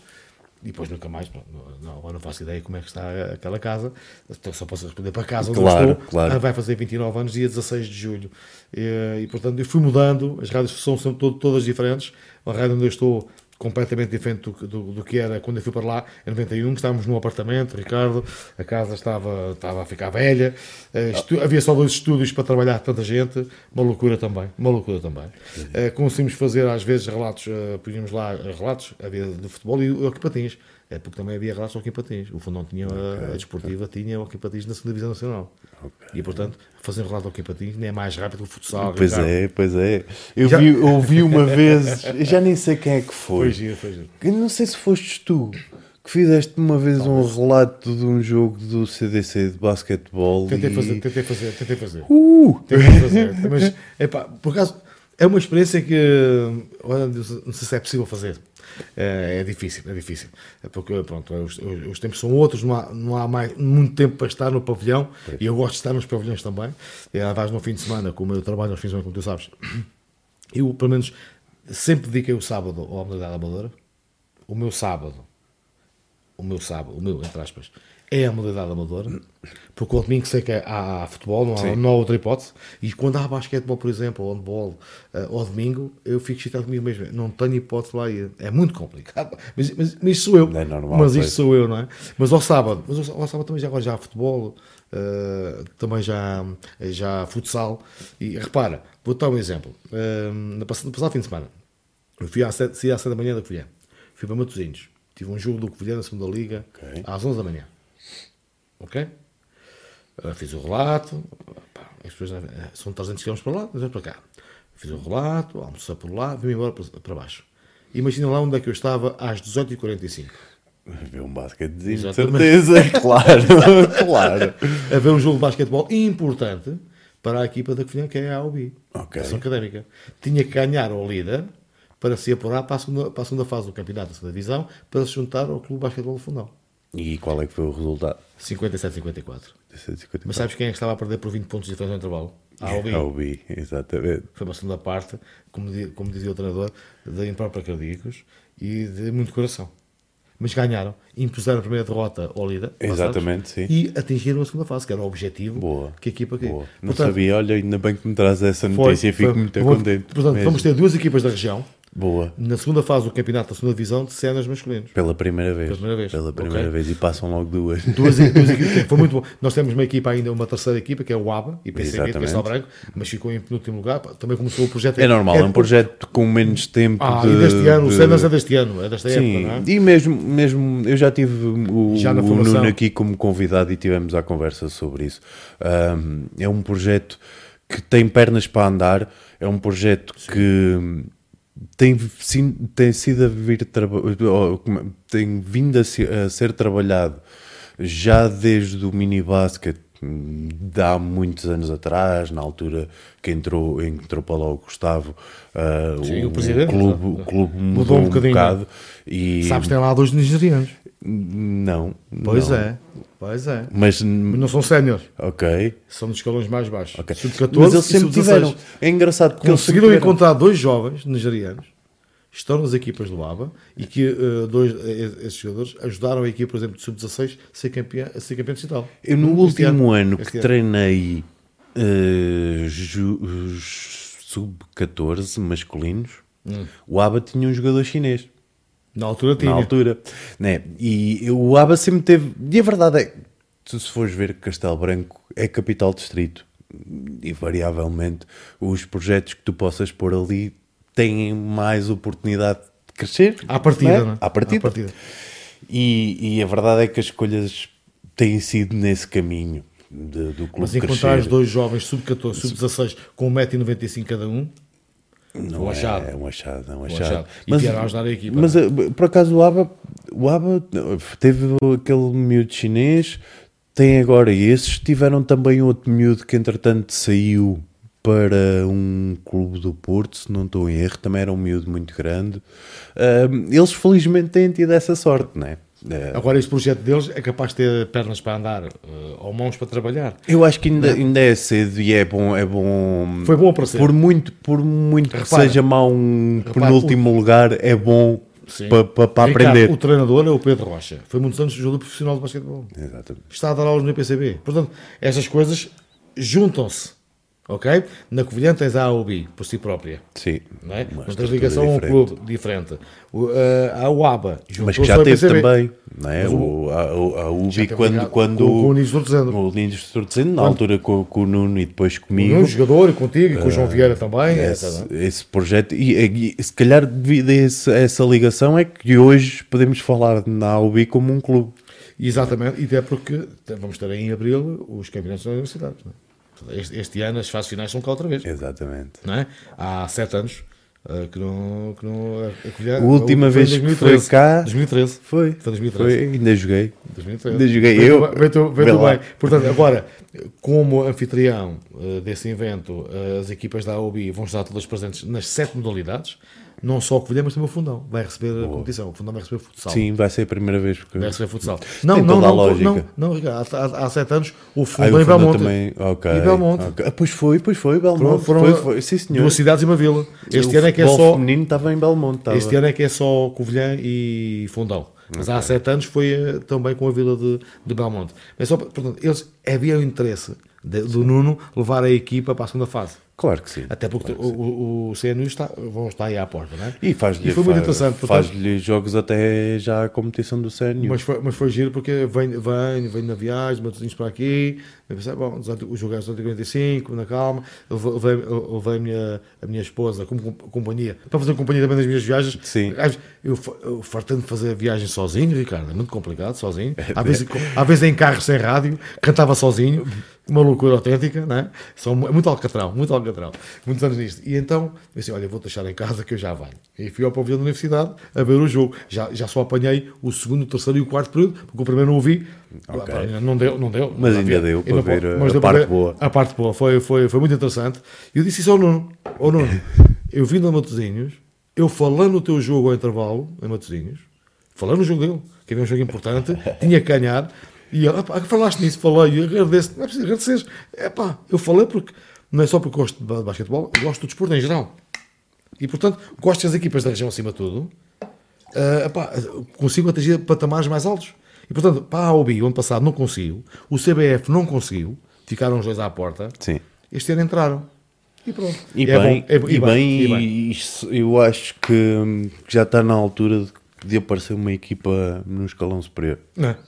E depois nunca mais, pronto, não, agora não faço ideia como é que está aquela casa, então só posso responder para casa onde Claro, estou. claro. Ah, vai fazer 29 anos, dia 16 de julho. E, e, portanto, eu fui mudando, as rádios são sempre to- todas diferentes. A rádio onde eu estou, completamente diferente do, que- do, do que era quando eu fui para lá, em 91, que estávamos num apartamento, Ricardo, a casa estava, estava a ficar velha, eh, havia só dois estúdios para trabalhar tanta gente, uma loucura também, uma loucura também. Eh, conseguimos fazer às vezes relatos, eh, punhamos lá relatos, havia de futebol e o Hockey Patins, é porque também havia relatos ao Hockey Patins, o Fundão tinha, a- a desportiva tinha o Hockey Patins na segunda divisão nacional. E portanto, fazer um relato ao Hockey Patins nem é mais rápido que o futsal. Pois Ricardo. é, pois é. Eu Já- vi, ouvi uma vez, já nem sei quem é que foi. Eu não sei se foste tu que fizeste uma vez um relato de um jogo do CDC de basquetebol. Tentei e... fazer, tentei fazer, tentei fazer. Uh! Tentei fazer. Mas, epá, por acaso, é uma experiência que olha, não sei se é possível fazer. É, é difícil, é difícil. É porque, pronto, os, os- os tempos são outros, não há, não há mais, muito tempo para estar no pavilhão e eu gosto de estar nos pavilhões também. E vais no fim de semana, como eu trabalho nos fins de semana, como tu sabes, eu, pelo menos, sempre dediquei o sábado à modalidade amadora. O meu sábado, o meu sábado, o meu, entre aspas, é a modalidade amadora, porque o domingo sei que há, futebol, não há, não há outra hipótese, e quando há basquetebol, por exemplo, ou handball, eh, ao domingo, eu fico excitado comigo mesmo, não tenho hipótese lá ir, é muito complicado, mas, mas, mas isto sou eu, É normal, mas isto sou eu, não é? Mas ao sábado, mas ao, ao sábado também já, agora já há futebol, eh, também já, já há futsal, e repara, vou dar um exemplo, Eh, no passado, fim de semana, eu fui às 7, saí às 7 da manhã da Covilhã. Fui para Matosinhos. Tive um jogo do Covilhã na segunda Liga Ok. às 11 da manhã. Ok? Uh, fiz o relato. Pá, as pessoas, uh, são 300 km para lá, 300 para cá. Fiz o relato, almocei por lá, vim embora para, baixo. Imagina lá onde é que eu estava às 18h45. Ver um basquetezinho, de certeza. claro, claro. A ver um jogo de basquetebol importante para a equipa da Covilhã, que é a AOB. Ok. a Ação Académica. Tinha que ganhar ao líder para se apurar para a segunda, para a segunda fase do campeonato da segunda divisão para se juntar ao Clube de Basquetebol do Fundão. E qual é que foi o resultado? 57-54. Mas sabes quem é que estava a perder por 20 pontos de diferença no intervalo? A AOB. Ouvi, exatamente. Foi uma segunda parte, como, como dizia o treinador, de imprópria cardíacos e de muito coração. Mas ganharam, impuseram a primeira derrota ao líder. Exatamente, sim. E atingiram a segunda fase, que era o objetivo Boa. que a equipa queria. Boa. Não Portanto, sabia, olha, ainda bem que me traz essa foi- notícia, fico foi- muito contente. Portanto, mesmo. vamos ter duas equipas da região Boa. na segunda fase do campeonato da segunda divisão de cenas masculinos. Pela primeira vez. Pela primeira vez. Pela primeira Ok. vez. E passam logo duas. Duas, duas equipas, foi muito bom. Nós temos uma equipa ainda, uma terceira equipa, que é o ABA, e PCB de. Castelo Branco, mas ficou em penúltimo lugar. Também começou o projeto. É normal, é um de- projeto com menos tempo Ah, de... e deste ano, o de- Cenas é deste ano, é desta Sim, época, é? e mesmo, mesmo eu já tive o, Já o. Nuno aqui como convidado e tivemos a conversa sobre isso. Ahm, é um projeto que tem pernas para andar, é um projeto que tem, sim- tem sido a vir como- tem vindo a a ser trabalhado já desde o mini basket de há muitos anos atrás, na altura que entrou, entrou para lá o Gustavo, ah, Sim, o presidente. clube, o clube mudou, Mudou um um, bocadinho. bocado e Sabes, tem lá dois nigerianos. não, Pois não. é, pois é. Mas Mas não são séniores, ok, são dos escalões mais baixos. ok. Sub-14 Mas eles sempre sub-16. tiveram. É engraçado porque eles Conseguiram tiveram- encontrar dois jovens nigerianos, estão nas equipas do ABA, e que eh, dois, eh, esses jogadores ajudaram a equipa, por exemplo, de sub-16 a ser campeão, a ser campeão digital. Eu no Este último ano que Este treinei eh, ju- sub-14 masculinos, Hum. o ABA tinha um jogador chinês. Na altura tinha. na altura. Né? E o ABA sempre teve. E a verdade é tu se fores ver Castelo Branco, é capital distrito. E variavelmente os projetos que tu possas pôr ali têm mais oportunidade de crescer. À partida, né? não é? À partida. À partida. E, e a verdade é que as escolhas têm sido nesse caminho de- do clube Mas encontrar dois jovens sub-14, sub-16 com 1,95m cada um, Não um achado. É um achado, é um achado. achado. E vieram ajudar a equipa, Mas eh, por acaso o ABA, o ABA teve aquele miúdo chinês, tem agora esses, tiveram também outro miúdo que entretanto saiu para um clube do Porto, se não estou em erro, também era um miúdo muito grande. Ah, eles felizmente têm tido essa sorte, não é? Eh, Agora, este projeto deles é capaz de ter pernas para andar eh, ou mãos para trabalhar. Eu acho que ainda, ainda é cedo e é bom, é bom. Foi bom para ser. Por muito, por muito que Repara, seja mau um repara, penúltimo lugar, é bom para, para, para aprender. O treinador é o Pedro Rocha. Foi muitos anos jogador profissional de basquetebol. Exatamente. Está a dar aulas no IPCB. Portanto, estas coisas juntam-se. Ok? Na Covilhã tens a AOB por si própria. Sim. Não é? Não tens ligação a um diferente. clube diferente. O, eh, a UABA. Mas que já teve IPCB. também, não é? O- O, a, o- a Já UBI, quando, quando com, com o Niso Sortezendo. o Lindos estou dizendo, na altura com, com o Nuno e depois comigo. Um jogador e contigo, e com o João Vieira também. Esse, é? esse projeto, e, e se calhar devido a, esse- a essa ligação é que hoje podemos falar na AUB como um clube. Exatamente, e até porque vamos ter em abril os campeonatos das universidades. Não é? Este, este ano as fases finais são cá outra vez. Exatamente. Não é? Há sete anos eh, que não. Que não a Covilhã- A última vez que foi cá- 2013. Foi. Foi 2013. Foi, ainda joguei. 2013. Ainda joguei eu. Veio lá. bem. Portanto, agora, como anfitrião eh, desse evento, eh, as equipas da AOB vão estar todas presentes nas sete modalidades, não só o Covilhã, mas também o Fundão. Vai receber a competição. O Fundão vai receber futsal. Sim, vai ser a primeira vez. Porque... Vai receber futsal. Não, Tem não, não, lógica. não, não, Ricardo, há, há, há sete anos o Ah, Fundão o em Fundão Belmonte. também. Ok. E Belmonte. ok. Ah, pois foi, pois foi, Belmonte. foram foi, foi. Sim, senhor. duas cidades e uma vila. Este O ano é que é só. feminino estava em Belmonte. Estava. Este ano é que é só Covilhã e Fundão. Mas há sete anos foi eh, também com a vila de, de Belmonte. Mas só, portanto, eles havia o interesse de- do Nuno levar a equipa para a segunda fase. Claro que sim. Até porque o, o, o CNU está, vão estar aí à porta, não é? E faz-lhe E foi muito faz- interessante, portanto- Faz-lhe jogos até já a competição do CNU. Mas foi, mas foi giro porque venho, venho, venho na viagem, matozinhos para aqui, pensei, bom, o jogo é 145, na calma, levei, a, minha, a minha esposa como com- companhia, para fazer companhia também das minhas viagens. Sim. Eu, eu fartando de fazer a viagem sozinho, Ricardo, é muito complicado, sozinho. Às vezes, às vezes em carro sem rádio, cantava sozinho, uma loucura autêntica, não é? Mu- muito alcatrão, muito alcatrão, muitos anos nisto. E então, eu disse, olha, vou deixar em casa que eu já venho. E fui ao pavilhão da universidade a ver o jogo. Já, já só apanhei o segundo, o terceiro e o quarto período, porque o primeiro não ouvi. Ok. Pá, Não deu, não deu. Mas Não ainda havia. deu para ver a- parte ver boa. A parte boa, foi, foi, foi muito interessante. E eu disse isso ao Nuno. Ao Nuno, eu vim a Matosinhos, eu falando no teu jogo ao intervalo, em Matosinhos, falando no jogo dele, que havia um jogo importante, tinha que ganhar, e "Epá, falaste nisso, falei, agradeço, não é preciso agradecer, epá, eu falei porque, não é só porque gosto de ba- basquetebol, eu gosto do desporto em geral, e portanto, gosto das equipas da região acima de tudo, epá, consigo atingir patamares mais altos, e portanto, para a OBI, o ano passado não conseguiu, o CBF não conseguiu, ficaram os dois à porta, Sim. este ano entraram, e pronto. E, é bem, bom, é- e, bem, e bem. e isso- eu acho que já está na altura de, de aparecer uma equipa no escalão superior. Não é?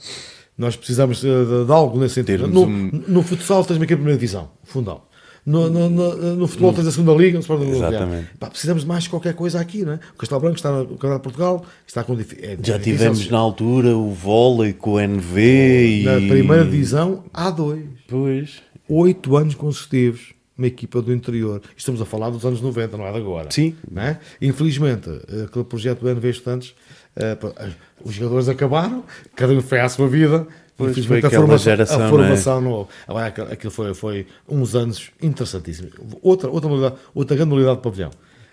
Nós precisamos eh, de, de algo nesse sentido. No, um- no futsal tens uma equipa de primeira divisão, fundão. No, no, no, no futebol tens a segunda liga, no Sporting Exatamente. Pá, precisamos de mais qualquer coisa aqui, não é? O Castelo Branco está no Campeonato de Portugal, está com é, Já tivemos na altura o vôlei com o NV na e... primeira divisão há dois. Pois. Oito anos consecutivos. Uma equipa do interior. Estamos a falar dos anos 90, não é de agora. Sim. Não é? Infelizmente, eh, aquele projeto do NV Estudantes, eh, os jogadores acabaram, cada um foi à sua vida. Pois, Infelizmente, foi aquela geração, a não é? formação não houve. Agora, aquilo, foi, foi uns anos interessantíssimos. Outra, outra, modalidade, outra grande modalidade de pavilhão.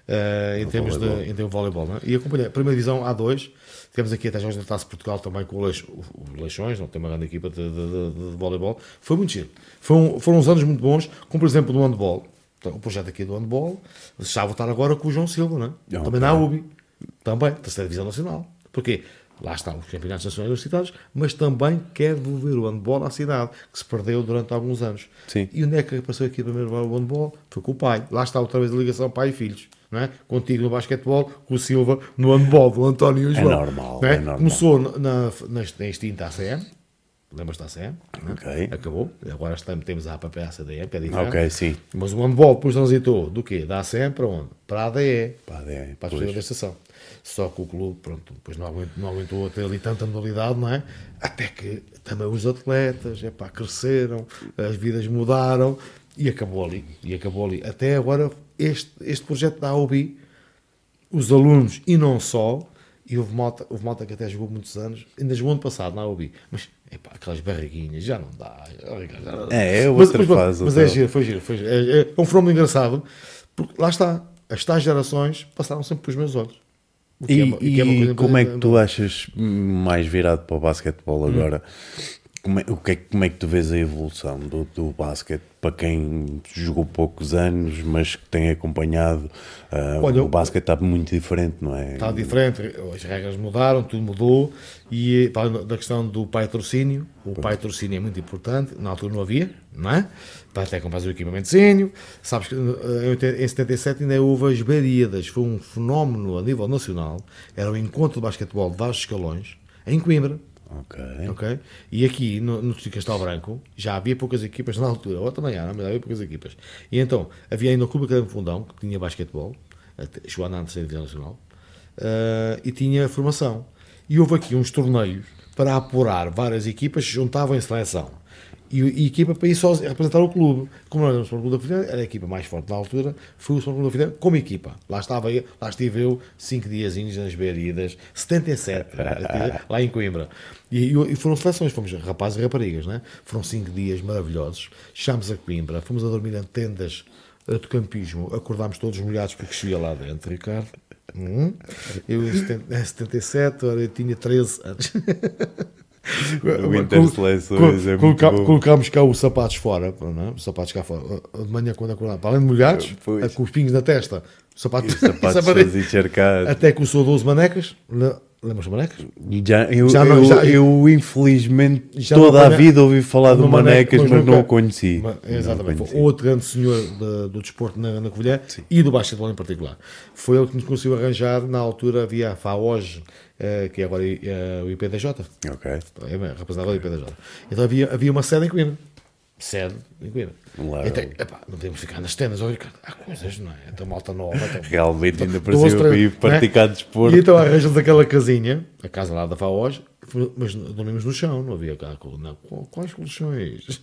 eh, em, termos de, em termos de voleibol. Não é? E acompanhei a primeira divisão A2. Tivemos aqui até jogos da Taça de Portugal também com o o- Leixões, não tem uma grande equipa de, de, de, de voleibol. Foi muito giro. Foi um- foram uns anos muito bons, como por exemplo no handball. Então, o projeto aqui do handball está a votar agora com o João Silva, não é? Ok. Também na UBI. Também, terceira divisão nacional. Porquê? Lá estão os campeonatos nacionais universitários, mas também quer devolver o handball à cidade, que se perdeu durante alguns anos. Sim. E onde é que apareceu aqui primeiro o handball? Foi com o pai. Lá está outra vez a ligação pai e filhos. Não é? Contigo no basquetebol, com o Silva no handball, do António e o É João. normal, Não é normal. Começou na, na, na, extinta ACM, lembras-te da ACM? é? Ok. Acabou. Agora estamos, temos a APP ACDM, que é diferente. Ok, sim. Mas o handball depois transitou do quê? Da ACM para onde? Para a ADE Pá, é, para a disputa da estação. Só que o clube, pronto, depois não aguentou, não aguentou ter ali tanta modalidade, não é? Até que também os atletas, é pá, cresceram, as vidas mudaram e acabou ali. E acabou ali. Até agora, este, este projeto da AOB, os alunos e não só, e houve malta, houve malta que até jogou muitos anos, ainda jogou ano passado na AOB, mas epá, aquelas barriguinhas já não dá. já não dá. É, é mas, outra mas, fase, Mas outra- é giro, foi giro. Foi giro. É, é um fenómeno engraçado, porque lá está, as tais gerações passaram sempre pelos meus olhos. E, é uma- é e coisa como é que tu achas mais virado para o basquetebol agora? Como é, o que é, como é que tu vês a evolução do, do basquete para quem jogou poucos anos, mas que tem acompanhado? Uh, Olha, o basquete está muito diferente, não é? Está diferente, as regras mudaram, tudo mudou. E da questão do patrocínio, o patrocínio é muito importante, na altura não havia, não é? Para até comprar o equipamentozinho. Sabes que em 77 ainda houve as Baríadas, foi um fenómeno a nível nacional. Era o encontro de basquetebol de vários escalões, em Coimbra Ok. Ok. E aqui no, no Castelo Branco já havia poucas equipas na altura, ou também há, mas havia poucas equipas. E então havia ainda o Clube Académico Fundão, que tinha basquetebol, chegou a terceira nacional, uh, e tinha formação. E houve aqui uns torneios para apurar várias equipas juntavam em seleção e, e a equipa para ir só representar o clube. Como nós éramos o Clube da Fidel, era a equipa mais forte na altura, foi o Clube da Fidel como equipa. Lá, estava eu, lá estive eu, cinco diazinhos nas beiridas, 77, lá em Coimbra. E, e, foram seleções, fomos rapazes e raparigas, né? foram cinco dias maravilhosos. Chegámos a Coimbra, fomos a dormir em tendas de campismo, acordámos todos molhados porque chovia lá dentro, Ricardo. Hum? Eu em 77, eu tinha 13 anos. O é coloca, Colocámos cá os sapatos fora, não é? os sapatos cá fora, de manhã quando acordava, para além de molhados, pois. com os pingos na testa, sapatos, sapatos encharcados. Até que o 12 manecas, Lembras de Manecas? Já, eu, já, não, já, eu, eu, infelizmente, toda a vida ouvi falar de Manecas, mas, mas não o conheci. Mas, exatamente. Foi outro grande senhor de, do desporto na, na Covilhã e do basquetebol em particular. Foi ele que nos conseguiu arranjar, na altura havia a FAOJ, uh, que é agora uh, o IPDJ. Ok. É, representava o IPDJ. Então havia, havia uma sede em Coimbra sede em Coimbra. Então, epá, não podemos ficar nas tendas, olha, há coisas, não é? Então, malta nova. Então, Realmente ainda parecia ir praticar é? desporto. E então arranjas aquela casinha, a casa lá da FAOJ, mas dormimos no chão, não havia cá. Não, quais colchões?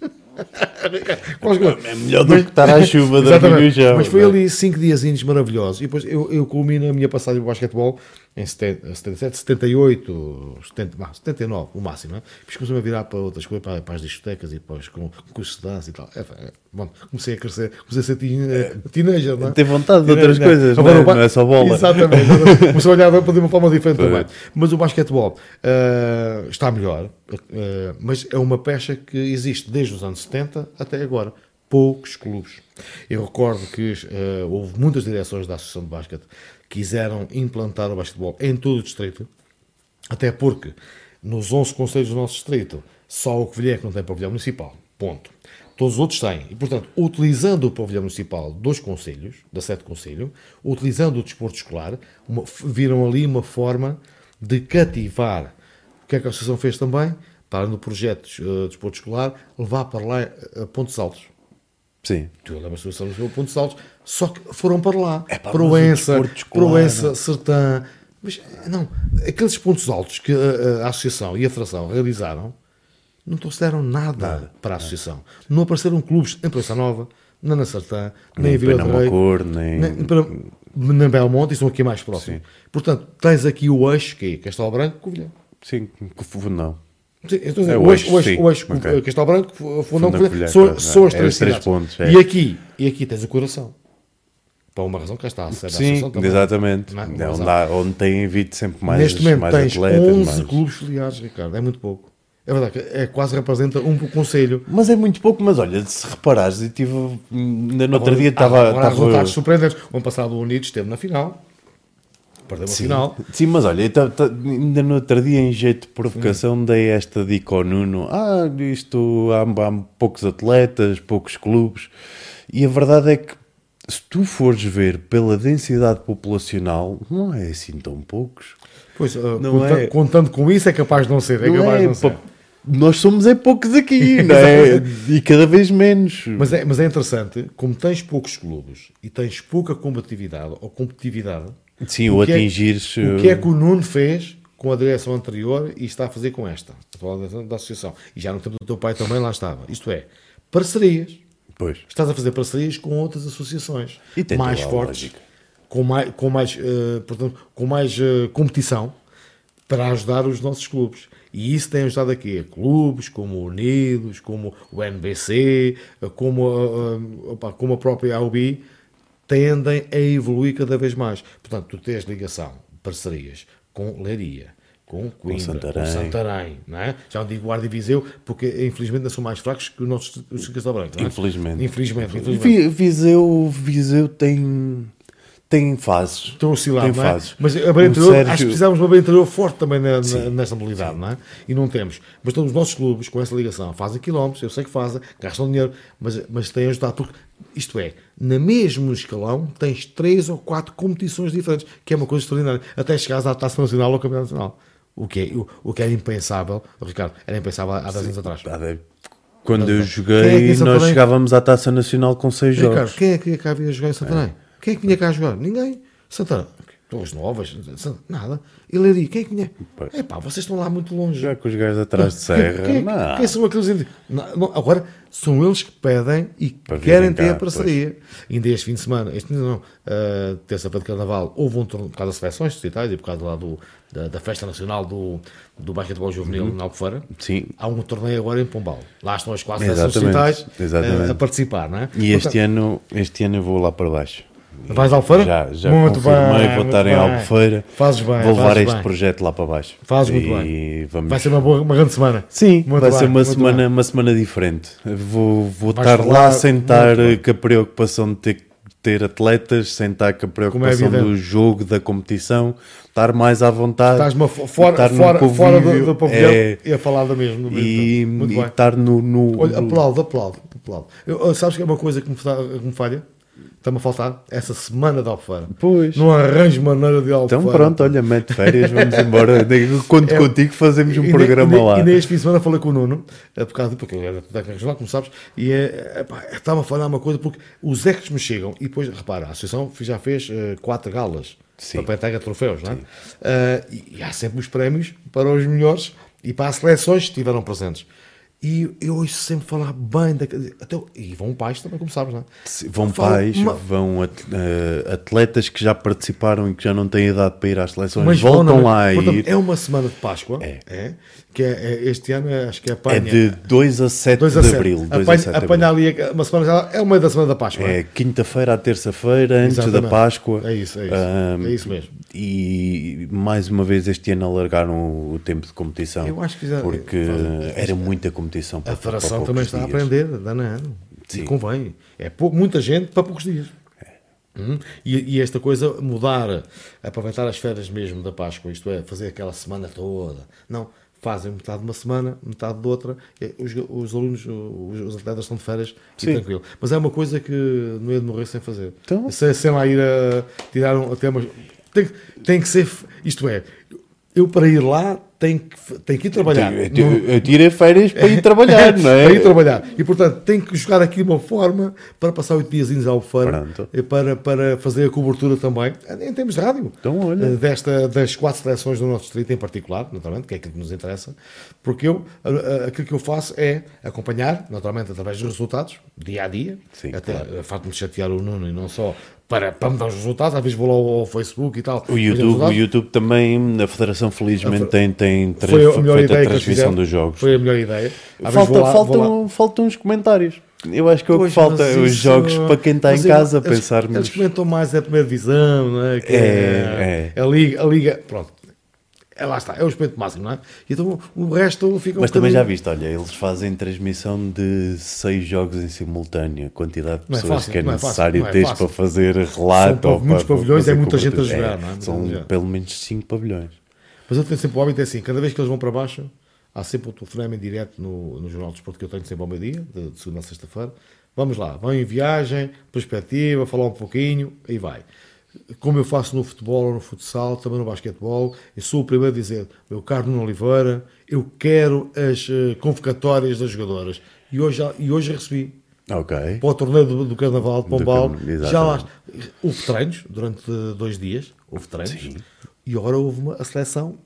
é melhor do que estar à chuva da no chão. Mas foi é? ali cinco diazinhos maravilhosos. E depois eu, eu culmino a minha passagem do basquetebol em 77, 78, 70, 79, o máximo. Né? Depois comecei a virar para outras coisas, para, para as discotecas e para os cursos de dança e tal. É, é, bom, comecei a crescer, comecei a ser é, teenager. Não é? Ter vontade de outras coisas, não, é? não é só bola. Exatamente. comecei a olhar para de uma forma diferente também. Mas o basquetebol uh, está melhor, uh, mas é uma pecha que existe desde os anos 70 até agora. Poucos clubes. Eu recordo que uh, houve muitas direções da Associação de Basquete quiseram implantar o basquetebol em todo o distrito, até porque nos 11 conselhos do nosso distrito, só o Covilhã que não tem pavilhão municipal. Ponto. Todos os outros têm. E, portanto, utilizando o pavilhão municipal dos conselhos, da sete conselho, utilizando o desporto escolar, uma, viram ali uma forma de cativar. O que é que a Associação fez também? Para no projeto uh, de desporto escolar, levar para lá uh, pontos altos. Sim. Tu lembras-te do pontos altos, só que foram para lá. É para Proença, Proença, Sertã. Mas, não, aqueles pontos altos que a, a Associação e a Federação realizaram não trouxeram nada, nada para a Associação. Não apareceram clubes em Proença Nova, nem na Sertã, nem, nem em Vila do Rei. Cor, nem... nem para, na Belmonte, e estão aqui mais próximos. Portanto, tens aqui o eixo, que é Castelo Branco, Covilhã. Sim, não. Sim, então, é hoje, hoje, hoje okay. Castelo Branco, Fundão, Covilhã, são, são as é três, três pontos. É. E, aqui, e aqui tens o coração. Para uma razão que está a ser Sim, também. exatamente. Não, é onde, há, onde tem havido sempre mais Neste momento mais tens atletas, 11 mais... clubes filiados, Ricardo, é muito pouco. É verdade, é quase representa um conselho. Mas é muito pouco, mas olha, se reparares, eu tive, ainda no outro dia estava... Agora, estava... resultados surpreendentes. O ano passado o Unidos esteve na final, perdeu a final. Sim, mas olha, tá, tá, ainda no outro dia, em jeito de provocação, hum. dei esta dica ao Nuno: ah, isto há, há poucos atletas, poucos clubes, e a verdade é que se tu fores ver pela densidade populacional, não é assim tão poucos. Pois, uh, não contando, é... contando com isso, é capaz de não ser. É não capaz é, não ser. Nós somos é poucos aqui, não é? e cada vez menos. Mas é, mas é interessante, como tens poucos clubes e tens pouca combatividade ou competitividade, Sim, o, o atingir é, O que é que o Nuno fez com a direção anterior e está a fazer com esta, atual da associação. E já no tempo do teu pai também lá estava. Isto é, parcerias. Pois. Estás a fazer parcerias com outras associações mais fortes, com mais, com mais, uh, portanto, com mais uh, competição para ajudar os nossos clubes. E isso tem ajudado aqui a clubes como o Unidos, como o NBC, como, uh, como a própria AUB, tendem a evoluir cada vez mais. Portanto, tu tens ligação, parcerias com Leiria, com Coimbra, com Santarém. Santarém, não é? Já não digo Guarda e Viseu, porque infelizmente ainda são mais fracos que os nossos os Castelo Branco, não é? Infelizmente. Infelizmente, infelizmente. Vi- Viseu, Viseu tem, tem fases. Estão a oscilar, Tem não é? fases. Mas a Beira Interior, Sérgio- acho que precisávamos de uma Beira Interior forte também na, na, nessa modalidade, não é? E não temos. Mas todos os nossos clubes, com essa ligação, fazem quilómetros, eu sei que fazem, gastam dinheiro, mas, mas têm ajudado, porque, isto é, na mesmo escalão, tens três ou quatro competições diferentes, que é uma coisa extraordinária, até chegares à Taça Nacional ou ao Campeonato Nacional. O que, é, o, o que era impensável, Ricardo, era impensável há 10 anos atrás. Quando eu Quem é que joguei, Santarém- nós chegávamos à Taça Nacional com seis Ricardo, jogos. quem é que cá vinha jogar em Santarém? Quem é que vinha cá jogar? Ninguém. Santarém. Pessoas novas, nada. Ele ali, quem é que vinha? É pá, vocês estão lá muito longe. Já com os gajos atrás de serra. Quem, quem, não. quem são aqueles não, Agora, são eles que pedem e Para querem ter cá, a parceria. Ainda este fim de semana, este não, uh, terça-feira de carnaval, houve um torneio por causa das seleções distritais e por causa lá do, da, da festa nacional do, do basquetebol juvenil Uhum. na Albufeira. Sim. Há um torneio agora em Pombal. Lá estão as quatro seleções exatamente. uh, a participar, não é? E este Portanto, ano, este ano eu vou lá para baixo. Vais à Albufeira? Já, já Muito confirmei, bem, vou estar em bem. Albufeira. Fazes bem, Vou levar este bem. projeto lá para baixo. Fazes muito bem. Vamos... Vai ser uma, boa, uma grande semana. Sim, Muito vai ser uma semana, uma semana diferente. Vou, vou Vais estar lá sem estar com a preocupação de ter, ter atletas, sem estar com a preocupação evidente. do jogo, da competição, estar mais à vontade. Estás fora, estar fora, fora do, convívio, do pavilhão é, e a falar da mesma. e, e estar no. no- Olha, aplaudo, aplaudo, aplaudo. Eu, sabes que é uma coisa que me, que me falha? Está-me a faltar? Essa semana de Albufeira. Pois. Não arranjo maneira de Albufeira. Então pronto, olha, mete férias, vamos embora. Conto É, contigo, fazemos um E programa e, lá. E neste fim de semana falei com o Nuno, eh, por causa, porque ele era técnico regional, como sabes, e é, epá, estava a falar uma coisa, porque os ecos me chegam, e depois, repara, a associação já fez eh, quatro galas Sim. para entrega de troféus, não é? E, e há sempre os prémios para os melhores e para as seleções que estiveram presentes. E eu ouço sempre falar bem da. Até, e vão pais também, como sabes, não é? Se- Vão Fala- pais, ma- vão eh, atletas que já participaram e que já não têm idade para ir às seleções, Mas voltam lá ir. É uma semana de Páscoa, É. que é, é- este ano é- acho que é a É de 2 a 7 2 a de 7. abril. 2 a Apanha, 7 de apanha abril. ali uma semana, já- é o meio da semana da Páscoa. É quinta-feira à terça-feira, antes da. Páscoa. É isso, é isso. Ahm, É isso mesmo. E mais uma vez este ano alargaram o tempo de competição. Eu acho que já- Porque fazem- era muita competição. para- A federação também está a dias. aprender, danado. Sim. E convém. É pou- muita gente para poucos dias. Hum? E, e esta coisa, mudar, aproveitar as férias mesmo da Páscoa, isto é, fazer aquela semana toda. Não, fazem metade de uma semana, metade de outra. E Os, os alunos, os, os atletas estão de férias e Sim. tranquilo. Mas é uma coisa que não é de morrer sem fazer. Então? Sem, sem lá ir a tirar um, até umas- tem, tem que ser, isto é, eu para ir lá tenho que, tenho que ir trabalhar. Eu, Não- eu, eu tirei férias para ir trabalhar, não é? para ir trabalhar. E, portanto, tem que jogar aqui uma forma para passar oito dias ao Feira Pronto. e para, para fazer a cobertura também, em termos de rádio. Então, olha. Eh, Desta, das quatro seleções do nosso distrito em particular, naturalmente, que é aquilo que nos interessa, porque eu, aquilo que eu faço é acompanhar, naturalmente, através dos resultados, dia a dia. Sim, Até claro. a facto de chatear o Nuno e não só para, para me dar os resultados, às vezes vou lá ao, ao Facebook e tal. O mas os YouTube, o YouTube também, a Federação felizmente A fe- tem, tem tra- foi a melhor feito ideia a transmissão dos jogos. Foi a melhor ideia. Às Falta, lá- faltam, faltam os comentários. Eu acho que é o que falta, mas os jogos para quem está em mas eu- casa, eles, pensarmos. Eles comentam mais a primeira divisão, não é? Que É, A liga, a liga, pronto. É, lá está, é o expoente máximo, não é? Então o resto fica um Mas também já bocadinho- viste, olha, eles fazem transmissão de seis jogos em simultâneo, a quantidade de é pessoas fácil, que é é necessário é teres para fazer relato. São muitos para pavilhões, é muita gente a jogar, não é? São pelo menos cinco pavilhões. Mas eu tenho sempre o hábito, é assim, cada vez que eles vão para baixo, há sempre um telefonema em direto no, no Jornal de Desporto que eu tenho sempre ao meio-dia, de, de segunda a sexta-feira. Vamos lá, vão em viagem, perspectiva, falar um pouquinho, aí vai. Como eu faço no futebol ou no futsal, também no basquetebol, eu sou o primeiro a dizer, meu caro Nuno Oliveira, eu quero as eh, convocatórias das jogadoras. E hoje, e hoje recebi Ok. para o torneio do, do Carnaval de Pombal. Carna- já lá, houve treinos durante dois dias, houve treinos, e agora houve uma, a seleção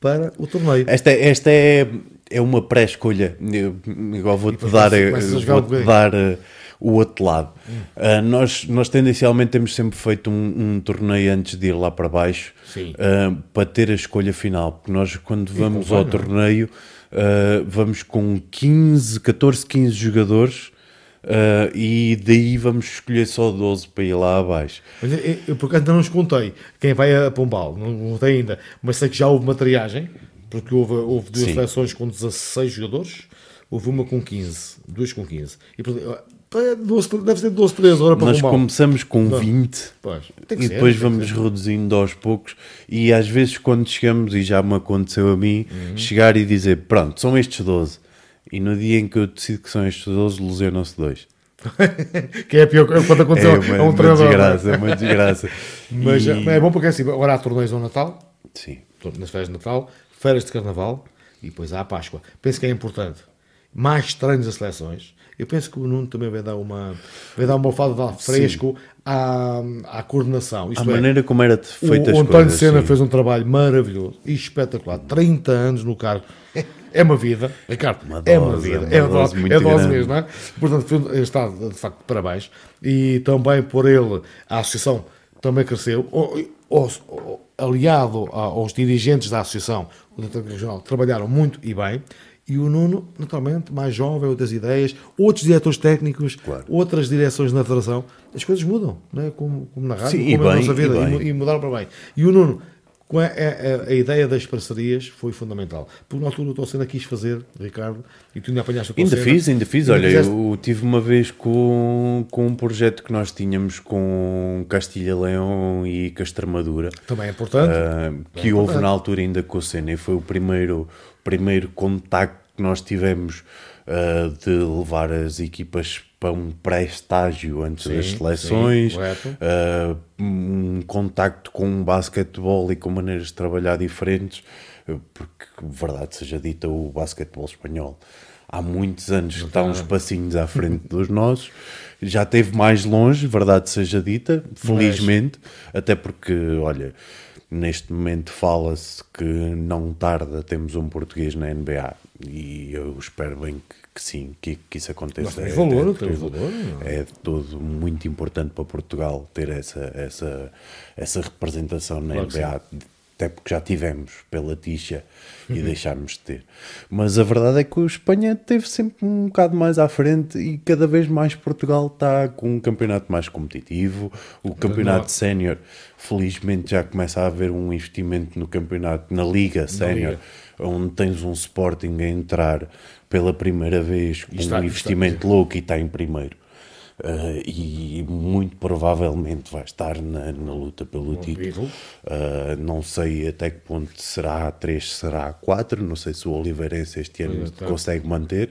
para o torneio. Esta, esta é, é uma pré-escolha. Igual vou-te dar, vou-te bocadinho. dar eh, o outro lado. Ah, nós, nós tendencialmente temos sempre feito um, um torneio antes de ir lá para baixo ah, para ter a escolha final. Porque nós, quando vamos ao torneio, ah, vamos com 15, 14, 15 jogadores. Uh, e daí vamos escolher só 12 para ir lá abaixo. Mas eu, eu, por acaso ainda não os contei. Quem vai a Pombal, não contei ainda. Mas sei que já houve uma triagem, porque houve, houve duas Sim. seleções com 16 jogadores, houve uma com 15, duas com 15. E, portanto, é 12, deve ser 12, 13 horas para Nós Pombal. começamos com 20 Pois, e ser, depois vamos reduzindo aos poucos. E às vezes, quando chegamos, e já me aconteceu a mim, Uhum. chegar e dizer: Pronto, são estes 12. E no dia em que eu decido que são estes 12, lesionam-se dois. que é a pior coisa quando aconteceu É uma, a um uma treinador. desgraça, é uma desgraça. Mas E- é bom porque é assim, agora há torneios ao Natal, Sim. nas férias de Natal, férias de Carnaval e depois há a Páscoa. Penso que é importante. Mais treinos a seleções. Eu penso que o Nuno também vai dar uma, vai dar uma falda de ar fresco à, à coordenação. A Isto é, maneira como era feita o, as o António coisas. Senna sim. fez um trabalho maravilhoso e espetacular. 30 anos no cargo. É uma vida, Ricardo. Uma é uma dose, vida. uma é dose dose, muito é dose grande. mesmo, não é? Portanto, está de facto de parabéns. E também por ele, a associação também cresceu. Aliado a- aos dirigentes da associação, o Diretor Regional, trabalharam muito e bem. E o Nuno, naturalmente, mais jovem, outras ideias, outros diretores técnicos, Claro. outras direções na federação, as coisas mudam, não é? como, como na rádio, Sim, como é a bem, nossa vida, e e, bem. mu- e mudaram para bem. E o Nuno, a, a- a ideia das parcerias foi fundamental. Porque na altura o Tocena quis fazer, Ricardo, e tu ainda apanhaste o Ainda Tocena. fiz, ainda fiz. Ainda Olha, fizeste- eu tive uma vez com, com um projeto que nós tínhamos com Castilha-Leão e Castremadura. Também é importante. Ah, que houve na altura ainda com o Senna e foi o primeiro, primeiro contacto que nós tivemos ah, de levar as equipas para um pré-estágio antes Sim, das sim, seleções, correto. ah, um contacto com o basquetebol e com maneiras de trabalhar diferentes, ah, porque, verdade seja dita, o basquetebol espanhol há muitos anos que está uns passinhos à frente dos nossos, já esteve mais longe, verdade seja dita, felizmente, até porque, olha, neste momento fala-se que não tarda temos um português na NBA e eu espero bem que, que sim, que, que isso aconteça. Temos É- valor, é todo- valor, É de todo muito importante para Portugal ter essa, essa, essa representação na Claro NBA, até porque já tivemos pela Tixa Uhum. e deixámos de ter. Mas a verdade é que o Espanha teve sempre um bocado mais à frente e cada vez mais Portugal está com um campeonato mais competitivo. O campeonato sénior, felizmente, já começa a haver um investimento no campeonato, na Liga Sénior, onde tens um Sporting a entrar pela primeira vez com está- um investimento louco e está em primeiro. Uh, e muito provavelmente vai estar na, na luta pelo título. título. Uh, não sei até que ponto será a 3, será a 4. Não sei se o Oliveirense este ano Pois está. consegue manter.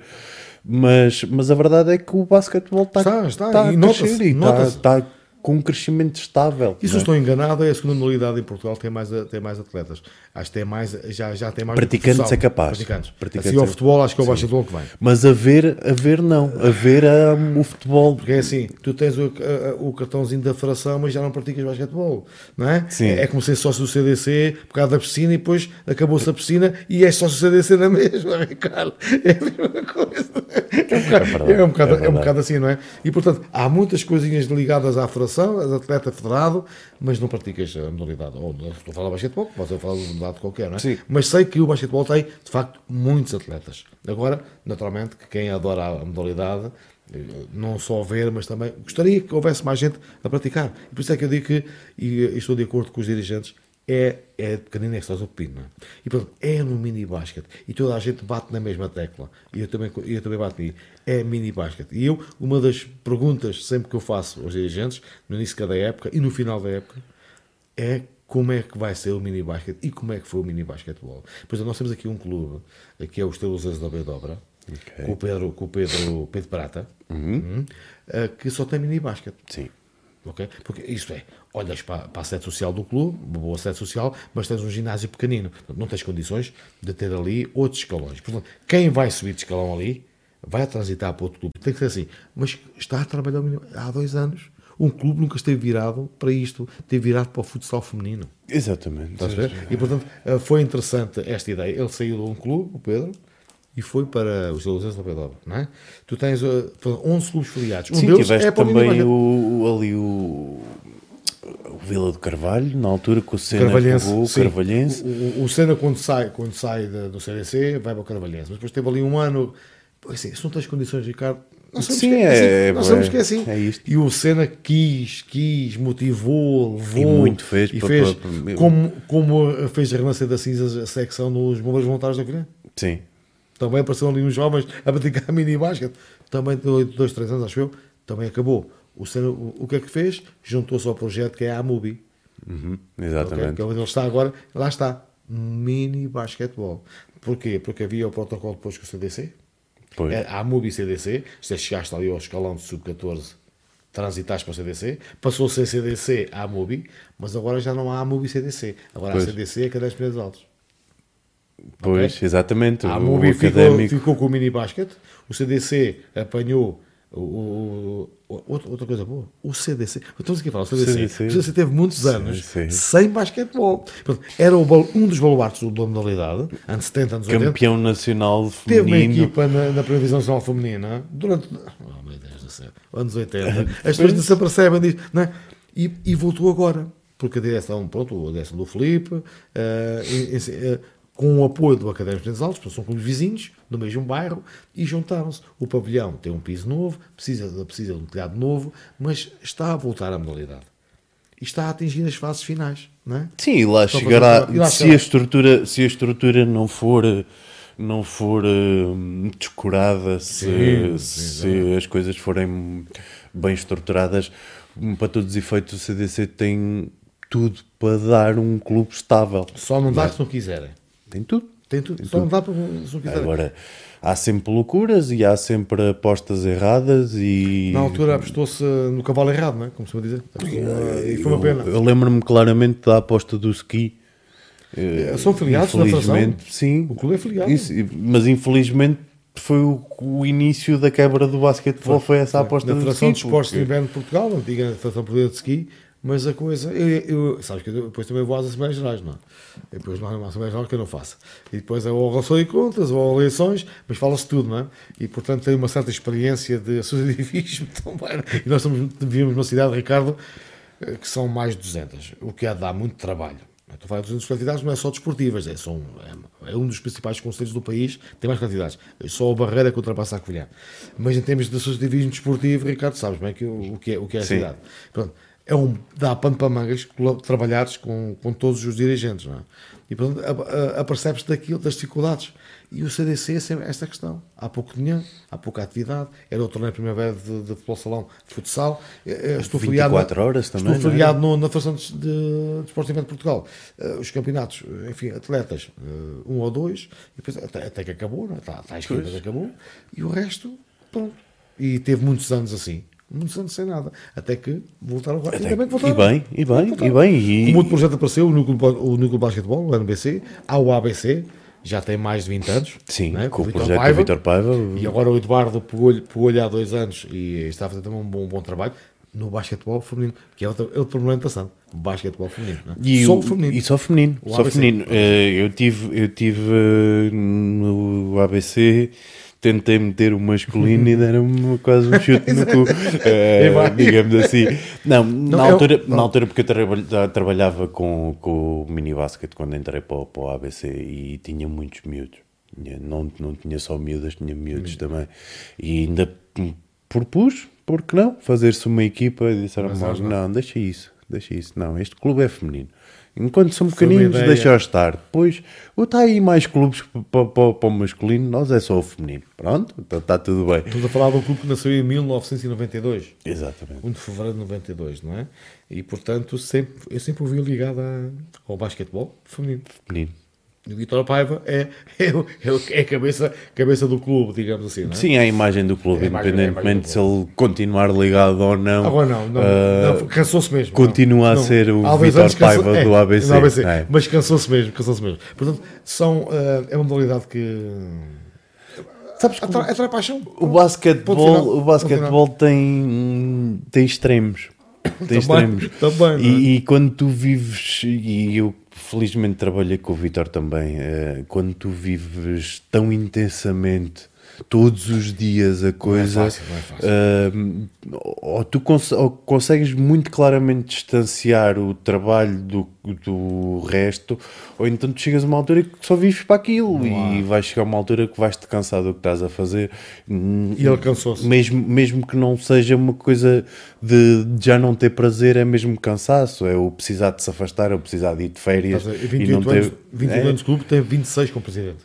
Mas, mas a verdade é que o basquetebol está, Está, está. está a crescer e está, está com um crescimento estável. E se não é? estou enganado, é a segunda modalidade em Portugal tem mais, tem mais atletas. Acho que tem mais, já, já tem mais. Praticantes é capaz. Praticantes. Praticantes assim, é- futebol, acho que é o basquetebol que vem. Mas a ver, a ver não. A ver um, o futebol. Porque é assim, tu tens o, o cartãozinho da federação, mas já não praticas basquetebol, não é? Sim. É, é como ser sócio do CDC por causa da piscina e depois acabou-se a piscina e és sócio do CDC na mesma, Ricardo. É a mesma coisa. É um bocado, verdade, é um bocado, é é um bocado assim, não é? E portanto, há muitas coisinhas ligadas à federação, as atleta federado, mas não praticas a modalidade. Ou não estou a falar de basquetebol, posso falar de modalidade qualquer, não é? Sim. Mas sei que o basquetebol tem, de facto, muitos atletas. Agora, naturalmente, que quem adora a modalidade, eh, não só ver, mas também gostaria que houvesse mais gente a praticar. E por isso é que eu digo que, e eh, estou de acordo com os dirigentes, é, é pequenino é que estás o pepino. não é? E portanto, é no mini basket. E toda a gente bate na mesma tecla. E eu também, eu também bato aí. É mini basket. E eu, uma das perguntas sempre que eu faço aos dirigentes, no início de cada época e no final da época, é como é que vai ser o mini basquete e como é que foi o mini basquetebol. Pois nós temos aqui um clube, que é o Estelos da Dobra, com o Pedro, com o Pedro, Pedro Prata, hum, eh, que só tem mini basquete. Sim. Ok? Porque isto é, olhas para, para a sede social do clube, uma boa sede social, mas tens um ginásio pequenino. Não tens condições de ter ali outros escalões. Portanto, quem vai subir de escalão ali vai transitar para outro clube. Tem que ser assim. Mas está a trabalhar há dois anos. Um clube nunca esteve virado para isto, esteve virado para o futsal feminino. Exatamente. Estás a ver? E portanto eh, foi interessante esta ideia. Ele saiu de um clube, o Pedro, e foi para os Ilusões da Pedro, não é? Tu tens eh, 11 clubes filiados. Um Sim, deles tiveste é para também o, o- ali o, o Vila do Carvalho, na altura que o Senna Carvalhense, pegou o. Carvalhense. O, o, Senna, quando sai, quando sai da- do CDC, vai para o Carvalhense. Mas depois teve ali um ano. Assim, se não tens condições, Ricardo, Nós sabemos Sim, que é- assim. Nós é- sabemos que é assim. é. E o Senna quis, quis, motivou, levou. E muito fez E para- fez para- como, como fez a Renascer das Cinzas a secção nos bombeiros voluntários da Colher. Sim. Também apareceram ali uns jovens a praticar mini basquete. Também de 2, 3 anos, acho eu. Também acabou. O, o, que é que fez? Juntou-se ao projeto que é a Amubi. Uhum, exatamente. Que é onde ele está agora. Lá está. Mini basquetebol. Porquê? Porque havia o protocolo depois com o CDC. Pois. É, a MUBI CDC, se chegaste ali ao escalão de sub-14, transitaste para o CDC, passou a ser CDC à MUBI, mas agora já não há a MUBI CDC. Agora Pois. há CDC a cadeias primeiros altos. Pois, exatamente. A o MUBI ficou, ficou com o mini basquete, o CDC apanhou o, o- o- outra, outra coisa boa, o CDC. Estamos aqui a falar, o CDC. CDC. O CDC teve muitos anos sem basquetebol. Era o um dos baluartes da modalidade, anos 70, anos 80. Campeão nacional Teve uma feminino. equipa na, na primeira divisão nacional feminina durante oh, meu Deus do céu, anos 80. As pessoas não se apercebem disso, não é? e, e voltou agora, porque a direção, pronto, a direção do Felipe, eh, com o apoio do Académico dos Altos, porque são clubes vizinhos, do mesmo bairro, e juntaram-se. O pavilhão tem um piso novo, precisa, precisa de um telhado novo, mas está a voltar à modalidade. E está a atingir as fases finais, não é? Sim, e lá Só para chegará. e lá se, chegará. a estrutura, se a estrutura não for. Não for hum, descurada, se, Sim, sim, se as coisas forem bem estruturadas, hum, para todos os efeitos, o CDC tem tudo para dar um clube estável. Só não dá se não quiserem. Tem tudo. Tem tudo. Só não dá para se não quiserem. Agora, há sempre loucuras e há sempre apostas erradas e... Na altura apostou-se no cavalo errado, não é? Como se vai dizer. Numa- E foi uma pena. Eu, eu lembro-me claramente da aposta do ski. São filiados na Federação? Sim. O clube é filiado. Isso, mas infelizmente foi o, o início da quebra do basquetebol, foi, essa aposta na Federação de Esportes de Inverno de Portugal, antiga Federação Portuguesa de Ski, mas a coisa. Eu, eu- sabes que eu depois também vou às Assembleias Gerais, não é? E Depois não há uma Assembleia Geral que eu não faço. E depois é ou relação de contas, ou eleições, mas fala-se tudo, não é? E portanto tenho uma certa experiência de associativismo também. E nós somos, vivemos numa cidade, Ricardo, eh, que são mais de 200, o que há de dar muito trabalho. Estou a falar de 200 quantidades, não é só desportivas, é, são, é, é um dos principais conselhos do país, tem mais quantidades. É só a barreira que ultrapassa a Covilhã. Mas em termos de associativismo desportivo, Ricardo, sabes bem que, o, o que é, o que é a Sim. cidade. Pronto, é um, dá pano para mangas trabalhares com, com todos os dirigentes, não é? E portanto, apercebes daquilo, das dificuldades. E o CDC é sempre esta questão. Há pouco dinheiro, há pouca atividade. Era o torneio primavera de, de futebol salão de futsal. Eh, eh, Estou filiado, 24 horas também, Estou é? filiado no- na Federação de, de Desporto de Portugal. Eh, os campeonatos, enfim, atletas, eh, um ou dois, e depois, até, até que acabou, não é? está, está à esquerda que acabou. E o resto, pronto. E teve muitos anos assim. Muitos anos sem nada. Até que voltaram agora. Até- Ainda bem que e voltaram. bem, e bem, Voltaram. e bem. E, Como outro projeto apareceu, o Núcleo, o Núcleo de Basquetebol, o NBC, há o ABC, já tem mais de 20 anos. sim, não é? com o Vítor projeto do Paiva. Vitor Paiva. E agora o Eduardo pegou-lhe pegou há dois anos e está a fazer também um bom, um bom trabalho no basquetebol feminino, que é outro, é outro problema interessante. O basquetebol feminino. Não é? E Só o- feminino. E só feminino. O só ABC. feminino. Eh, eu tive, eu tive eh, no ABC, tentei meter o masculino e deram-me quase um chute no cu, vai. digamos assim. Não, na, altura, na altura, porque eu traba- trabalhava com, com o mini basket quando entrei para, o- para o ABC e tinha muitos miúdos. Não, não tinha só miúdas, tinha miúdos também. E ainda hum, propus, porque não, fazer-se uma equipa e disseram Mas logo, eles não. não, deixa isso, deixa isso. Não, este clube é feminino. Enquanto são pequeninos, deixa-os estar. Depois, está aí mais clubes para, para, para o masculino, nós é só o feminino. Pronto, então está tudo bem. Estamos a falar de um clube que nasceu em 1992. Exatamente. 1 de fevereiro de 92, não é? E portanto, sempre, eu sempre ouvi ligado a- ao basquetebol feminino. Feminino. E o Vitor Paiva é, é, o- é, é a cabeça, cabeça do clube, digamos assim, não é? Sim, é a imagem do clube, É imagem- é independentemente do se ele continuar ligado ou não. Agora não, não, ah, não, cansou-se mesmo. continua não. a ser o cansou- Paiva é, do ABC, do ABC, é. Mas cansou-se mesmo, cansou-se mesmo. Portanto, são, ah, é uma modalidade que Sabes que atrai, atrai paixão. o basquetebol, o basquetebol tem, tem extremos. Tem Também, extremos. também, é? E, e quando tu vives, e eu felizmente trabalhei com o Vitor também, eh, quando tu vives tão intensamente todos os dias a coisa. fácil, não é fácil. ah, ou tu cons- ou consegues muito claramente distanciar o trabalho do, do resto, ou então tu chegas a uma altura que só vives para aquilo e vais chegar a uma altura que vais-te cansar do que estás a fazer. E ele cansou-se. Mesmo, mesmo que não seja uma coisa de, de já não ter prazer, é mesmo cansaço. É o precisar de se afastar, é o precisar de ir de férias ver? e 28 não ter. anos, 28 é, anos de clube, tem 26 como presidente.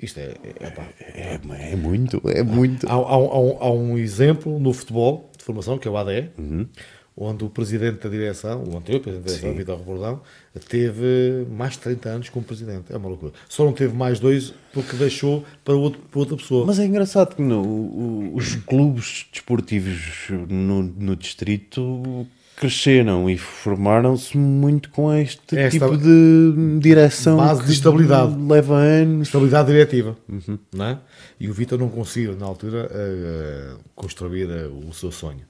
Isto é. é, pá. é, é muito, é muito. Há, há um- há um, há um exemplo no futebol de formação, que é o ADE, onde o presidente da direção, o anterior presidente da direção, Sim. Vitor Rebordão, teve mais de 30 anos como presidente. É uma loucura. Só não teve mais dois porque deixou para, outro, para outra pessoa. Mas é engraçado que no, os clubes desportivos no, no distrito cresceram e formaram-se muito com este Esta tipo de direção base de estabilidade. leva anos. Estabilidade diretiva. Uhum. Não é? E o Vitor não conseguiu, na altura, eh, construir eh, o seu sonho.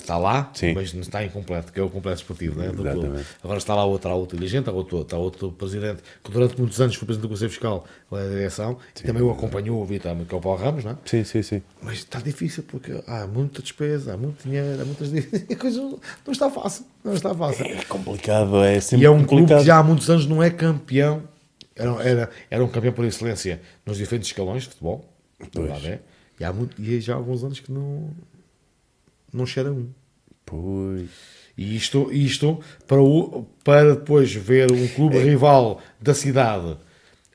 Está lá, Sim. mas não está incompleto, que é o complexo esportivo. É? Exatamente. clube. Agora está lá outro, há outro dirigente, há outro, está outro presidente, que durante muitos anos foi presidente do Conselho Fiscal da direção, e também o acompanhou, o Vitor, que é o Paulo Ramos, não é? Sim, sim, sim. Mas está difícil porque há muita despesa, há muito dinheiro, há muitas a coisa não está fácil, não está fácil. É complicado, é sempre E é um clube complicado. que já há muitos anos não é campeão, era, era, era um campeão por excelência nos diferentes escalões de futebol, Pois. verdade é. E, há muito, e já há alguns anos que não, não cheira um. Pois. E isto, isto para, o, para depois ver um clube É. rival da cidade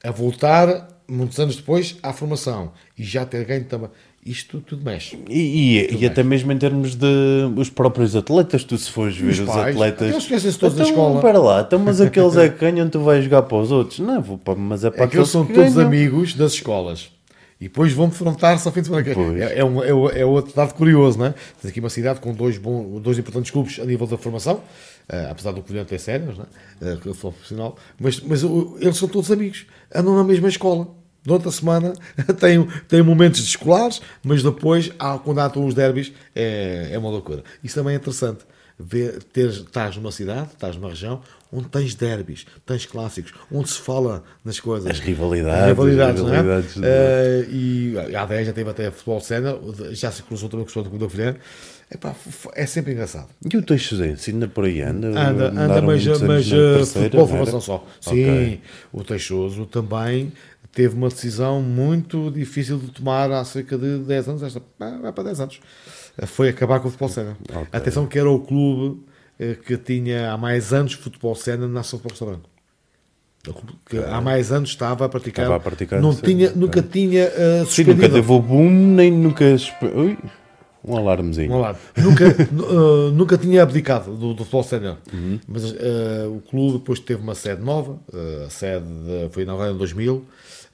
a voltar, muitos anos depois, à formação e já ter ganho também. Isto tudo mexe. E, e, e até mesmo em termos de os próprios atletas, tu se fores ver os os, pais, atletas. aqueles conhecem-se todos então, escola. Para lá, então, mas aqueles é que ganham, tu vais jogar para os outros. Não, vou para, mas é para É que eles aqueles são todos ganham. amigos das escolas. E depois vão defrontar-se ao fim de semana. É, é, um, é, é outro dado curioso, não é? Tens aqui uma cidade com dois, bons, dois importantes clubes a nível da formação, eh, apesar do Covilhã ter sérios, não é? Sou profissional, mas, mas o- eles são todos amigos, andam na mesma escola. Durante a semana têm, têm momentos de escolares, mas depois, há, quando há os derbys, é, é uma loucura. Isso também é interessante. Ver, ter, estás numa cidade, estás numa região onde tens derbys, tens clássicos, onde se fala nas coisas. As rivalidades, As rivalidades, as não é? rivalidades de- Eh, e a ADE já teve até futebol sénior, já se cruzou também com o futebol do Filhã. Epá, é sempre engraçado. E o Teixozense ainda por aí anda? Anda, anda mas, mas eh, terceira, futebol não era? formação só. Sim, Ok. o Teixoso também teve uma decisão muito difícil de tomar há cerca de 10 anos, esta, vai para 10 anos. Eh, Foi acabar com o futebol sénior. Ok. Atenção que era o clube eh, que tinha há mais anos futebol sénior na Ação de Futebol Restaurante. O clube que há mais anos estava a praticar. Estava a praticar não tinha, ok. nunca tinha eh, Sim, nunca teve o boom, nem nunca. Ui, um alarmezinho. Um lado. Nunca, nu- uh, nunca tinha abdicado do, do futebol sénior. Mas uh, o clube depois teve uma sede nova. uh, a sede de- foi inaugurada em 2000.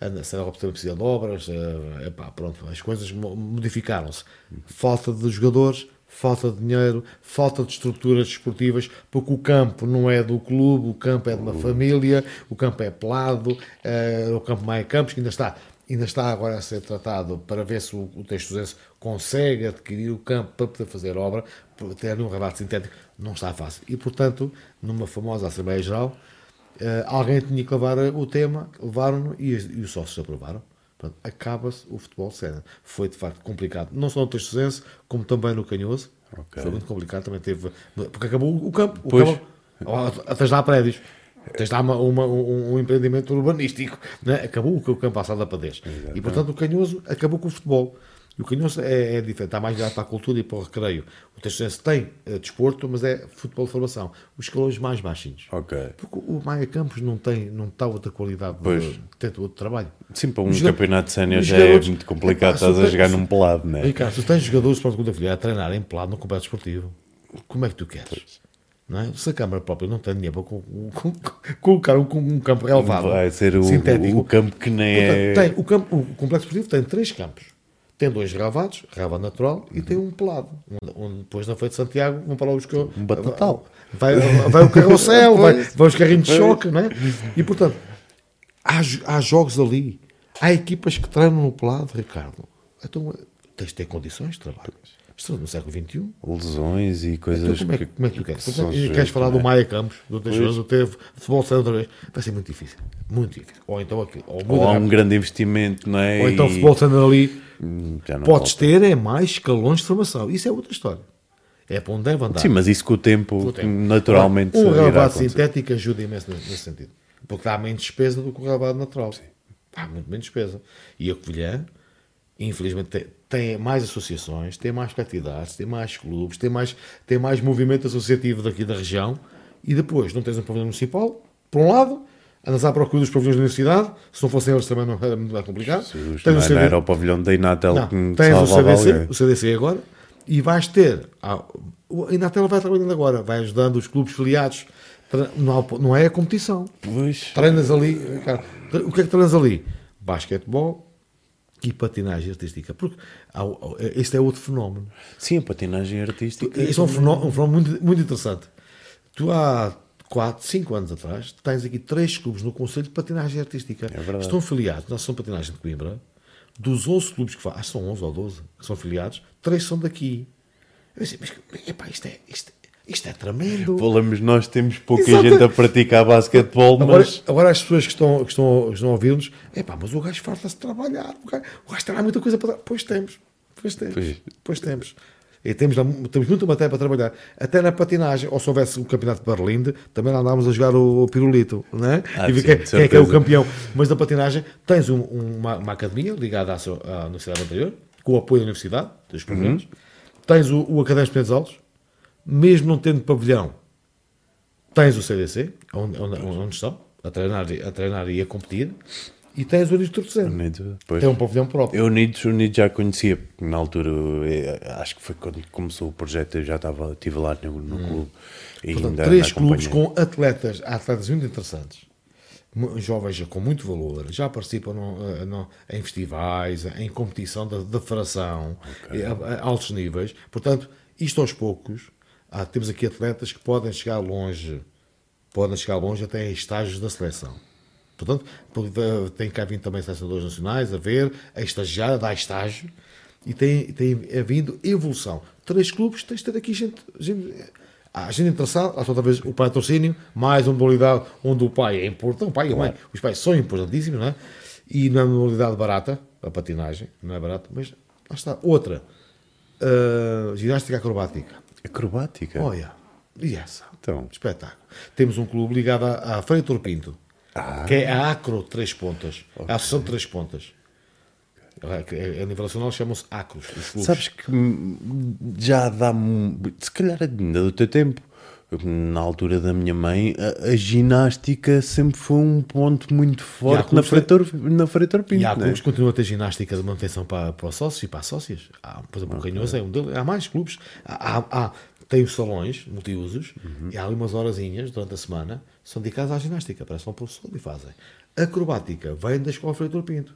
A nova teve precisa de obras. uh, epá, pronto, as coisas mo- modificaram-se. Falta de jogadores, falta de dinheiro, falta de estruturas desportivas, porque o campo não é do clube, o campo é de uma família, o campo é pelado, uh, o campo Maia Campos, que ainda está ainda está agora a ser tratado para ver se o, o Textosense consegue adquirir o campo para poder fazer obra, ter um rebate sintético, não está fácil. E, portanto, numa famosa Assembleia Geral, eh, alguém tinha que levar o tema, levaram-no e, e os sócios aprovaram. Portanto, acaba-se o futebol sénior. Foi, de facto, complicado, não só no Textosense, como também no Canhoso. Ok. Foi muito complicado, também teve... Porque acabou o campo. O Pois. campo até já há prédios. Tens lá uma, uma- um, um empreendimento urbanístico. Né? Acabou o campo passado da padez. E portanto o Canhoso acabou com o futebol. E o Canhoso é, é diferente, está mais ligado para a cultura e para o recreio. O Texense tem eh, desporto, mas é futebol de formação. Os escalões mais baixinhos. Ok. Porque o Maia Campos não tem, não está outra qualidade, Pois. de, tem outro trabalho. Sim, para um Os joga- campeonato de sénior já é muito complicado. Estás a jogar num pelado, não é? Ricardo, se tens jogadores para o segunda filha a treinar em pelado no campeonato esportivo, como é que tu queres? Não é? Se a Câmara própria não tem dinheiro para co- co- co- colocar um, um campo relevado, Vai ser o, sintético, o campo que nem é. Portanto, tem, o, campo, o complexo esportivo tem três campos. Tem dois ravados, relvado natural, e tem um pelado. Onde, onde depois na Feira de Santiago vão para lá os que Um batatal. Vai, vai o carrossel, vai, vai os carrinhos de choque, não é? E portanto, há, há jogos ali, há equipas que treinam no pelado, Ricardo. Então tens de ter condições de trabalho. Estamos no século XXI. Lesões e coisas Então, como, é, que, como é que tu queres? E queres falar não do é? Maia Campos, do Teixeira, do teve futebol sério outra vez? Vai ser muito difícil. Muito difícil. Ou então aquilo. Ou, Ou há um grande investimento, não é? ou então E- futebol sério ali. Hum, Podes volta. ter é mais escalões de formação. Isso é outra história. É para onde deve andar. Sim, mas isso com o tempo, Com o tempo. naturalmente Um relevado sintético ajuda imenso nesse, sentido. Porque dá menos despesa do que o relevado natural. Dá muito menos despesa. E a Covilhã, infelizmente, tem, tem mais associações, tem mais atividades, tem mais clubes, tem mais, tem mais movimento associativo daqui da região. E depois, não tens um pavilhão municipal, por um lado, andas à procura dos pavilhões da universidade, se não fossem eles também não era muito mais complicado. Jesus, Tens não, o é- CD não era o pavilhão da Inatel não, que tens o CDC, alguém. o CDC agora, e vais ter. ah, A Inatel vai trabalhando agora, vai ajudando os clubes filiados. Não, não é a competição. Pois, Treinas ali. cara, o que é que treinas ali? Basquetebol e patinagem artística. Porque há este é outro fenómeno. sim, a patinagem artística. Este é um fenómeno, um fenómeno muito, muito interessante. Tu há 4, 5 anos atrás tens aqui três clubes no Conselho de Patinagem Artística. É verdade. Estão afiliados na Associação de Patinagem de Coimbra. Dos 11 clubes que fazem, acho que são 11 ou 12 que são afiliados, três são daqui. Eu disse, mas epá, isto, é, isto, isto é tremendo. Falamos, nós temos pouca Exato. gente a praticar basquetebol, Agora, mas agora as pessoas que estão, que estão, que estão a ouvir-nos, é pá, mas o gajo farta-se de trabalhar, o gajo, o gajo terá muita coisa para. Pois temos, pois temos, Pois. pois, temos. E temos, temos muita matéria para trabalhar. Até na patinagem, ou se houvesse o campeonato de Berlinde, também andávamos a jogar o, pirulito, não é? Ah, e ver quem, é que é o campeão. Mas na patinagem tens um- uma, uma academia ligada à, sua- à universidade anterior, com o apoio da universidade, dos programas. Tens o, o Académico de Pensos Altos, mesmo não tendo pavilhão, tens o CDC, onde, onde, onde estão, a treinar, a treinar e a competir, e tens o Unidos Torcedor. Tem um pavilhão próprio. Eu Unidos, Unidos já conhecia, porque na altura, eh, acho que foi quando começou o projeto, eu já estava, estive lá no, no clube. E Hum. Portanto, ainda três clubes com atletas, atletas muito interessantes, jovens já com muito valor, já participam no- eh, no- em festivais, em competição da, da federação, eh, a, a altos níveis. Portanto, isto aos poucos, temos aqui atletas que podem chegar longe, podem chegar longe até em estágios da seleção. Portanto, eh, tem cá vindo também selecionadores nacionais a ver, a estagiar, a dar estágio, e tem, tem havido evolução. Três clubes, tens de ter aqui gente, gente, há gente interessada, há outra vez o patrocínio, mais uma modalidade onde o pai é importante, o pai e a mãe, os pais são importantíssimos, não é? E não é uma modalidade barata, a patinagem, não é barata, mas lá está. Outra, eh, ginástica acrobática. Acrobática. Olha, e essa? Então. Espetáculo. Temos um clube ligado à, à Feira Touro Pinto, Ah. que é a Acro Três Pontas. A Associação Três Pontas. É, que é- A nível nacional chamam-se Acros. Sabes que já dá, se calhar ainda do teu tempo, na altura da minha mãe, a, a ginástica sempre foi um ponto muito forte na Freitor, na Freitor Pinto, E há né? clubes que continuam a ter ginástica de manutenção para, para os sócios e para as sócias. Há, por exemplo, o Canhoso é um deles. Há mais clubes. Há, há, há- tem os salões multiusos e há ali umas horazinhas durante a semana são dedicadas à ginástica. Parece um professor e fazem. Acrobática vem da Escola Freitor Pinto.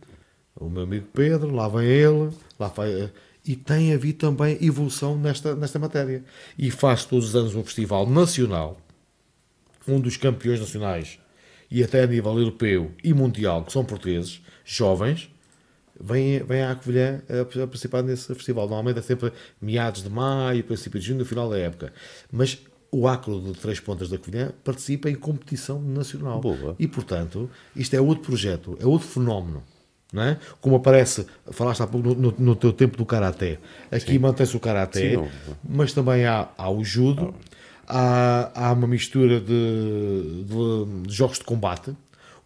O meu amigo Pedro, lá vem ele, lá vai. E tem havido também evolução nesta, nesta matéria. E faz todos os anos um festival nacional um dos campeões nacionais e até a nível europeu e mundial, que são portugueses, jovens, vêm, vêm à Covilhã a, a participar nesse festival. Normalmente é sempre meados de maio, princípio de junho, no final da época. Mas o Acro de Três Pontas da Covilhã participa em competição nacional. Boa. E, portanto, isto é outro projeto, é outro fenómeno. É? Como aparece, falaste há pouco no, no- no teu tempo do Karaté. Aqui mantém-se o Karaté, Sim, mas também há, há o judo, há, há uma mistura de, de- de jogos de combate,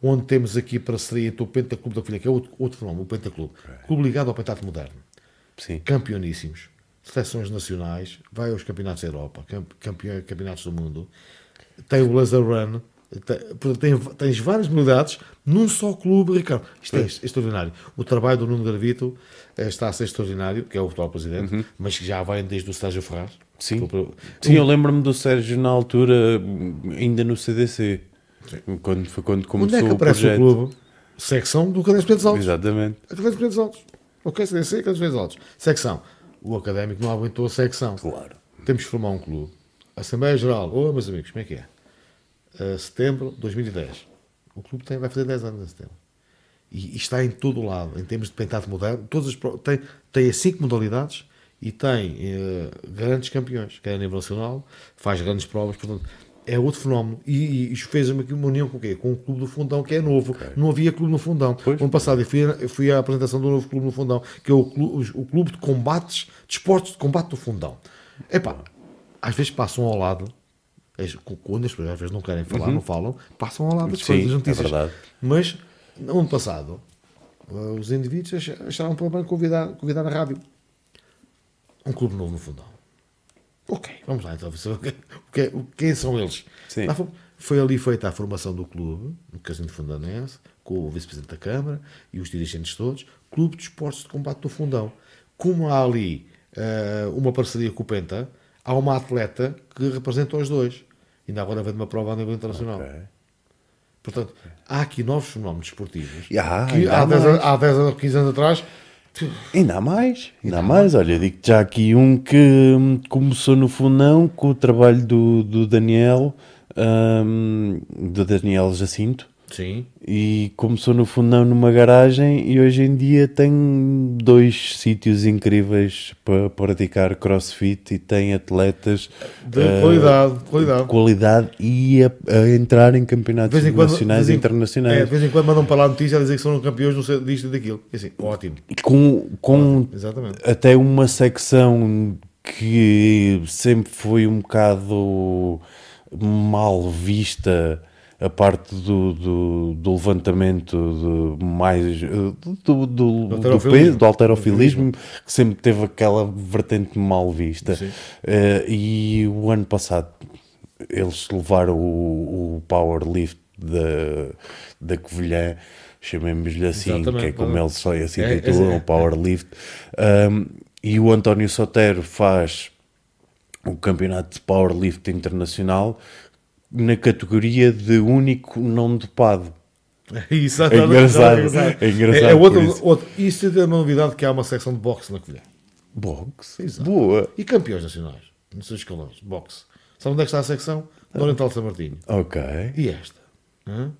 onde temos aqui parceria entre o Pentaclube da Filha, que é outro, outro fenómeno, o Pentaclube, clube ligado ao Pentato Moderno, Sim. campeoníssimos, seleções nacionais, vai aos campeonatos da Europa, cam- campeão- campeonatos do mundo, tem o Laser Run, tem, tens várias modalidades num só clube, Ricardo. Isto é extraordinário. O trabalho do Nuno Gravito eh, está a ser extraordinário, que é o atual presidente, mas que já vem desde o Sérgio Ferraz. Sim. O- Sim, eu lembro-me do Sérgio na altura, ainda no CDC, quando, foi quando Onde começou é que o aparece projeto. o clube? Secção do Cadência Pedros Altos. Exatamente. Cadência Pedros Altos. Ok, CDC, Cadência Pedros Altos. Secção. O académico não aguentou a secção. Claro. Temos que formar um clube. Assembleia Geral. Ô, meus amigos, como é que é? Uh, setembro de 2010. O clube tem, vai fazer 10 anos em setembro. E, e está em todo o lado, em termos de pentado moderno. Todas as, tem, tem as 5 modalidades e tem eh, grandes campeões, quer a nível nacional, faz grandes provas, portanto, é outro fenómeno. E, e isto fez uma, uma união com o quê? Com o Clube do Fundão, que é novo. Não havia Clube no Fundão. Pois. ano passado eu fui, eu fui à apresentação do novo Clube no Fundão, que é o Clube, o clube de Combates, de Esportes de Combate do Fundão. Epá, às vezes passam ao lado, quando as pessoas às vezes não querem falar, não falam, passam ao lado das Sim, coisas, das é notícias. verdade. Mas, no ano passado, os indivíduos ach- acharam por bem convidar, convidar a rádio um clube novo no Fundão. Ok, vamos lá então. que- o- Quem são eles? Sim. Lá foi, foi ali feita a formação do clube, no Casino Fundanense, com o vice-presidente da Câmara e os dirigentes todos. Clube de Esportes de Combate do Fundão. Como há ali eh, uma parceria com o Penta, há uma atleta que representa os dois. Ainda agora vem de uma prova a nível internacional. Ok. Portanto, há aqui novos fenómenos esportivos há, que ainda há há 10, mais. há 10 ou 15 anos atrás Ainda há mais, ainda há mais. Olha, digo já aqui um que hum, começou no fundão com o trabalho do, do Daniel, hum, do Daniel Jacinto, Sim. E começou no fundão numa garagem e hoje em dia tem dois sítios incríveis para praticar crossfit e tem atletas De eh, qualidade, qualidade. de qualidade e a, a entrar em campeonatos quando, nacionais e internacionais. É, de vez em quando mandam para lá a notícia a dizer que são campeões não sei, disto e daquilo. E assim, ótimo. com, com Exatamente. até uma secção que sempre foi um bocado mal vista a parte do, do, do levantamento de mais eh, do, do, do, do alterofilismo. peso, do alterofilismo, que sempre teve aquela vertente mal vista. Eh, e o ano passado eles levaram o, o powerlift da, da Covilhã, chamemos-lhe assim, Exatamente. que é como eles só assim É, titulam, é, é. o powerlift. Um, e o António Sotero faz o campeonato de powerlift internacional na categoria de único não dopado. Isso, É engraçado, é engraçado É, é outro, por isso. outro. Isso é uma novidade que há uma secção de boxe na Covilhã. Boxe, Exato. boa. E campeões nacionais, nos seus escalões, boxe. Sabe onde é que está a secção? No Oriental São Martinho. Ok. E esta? Um,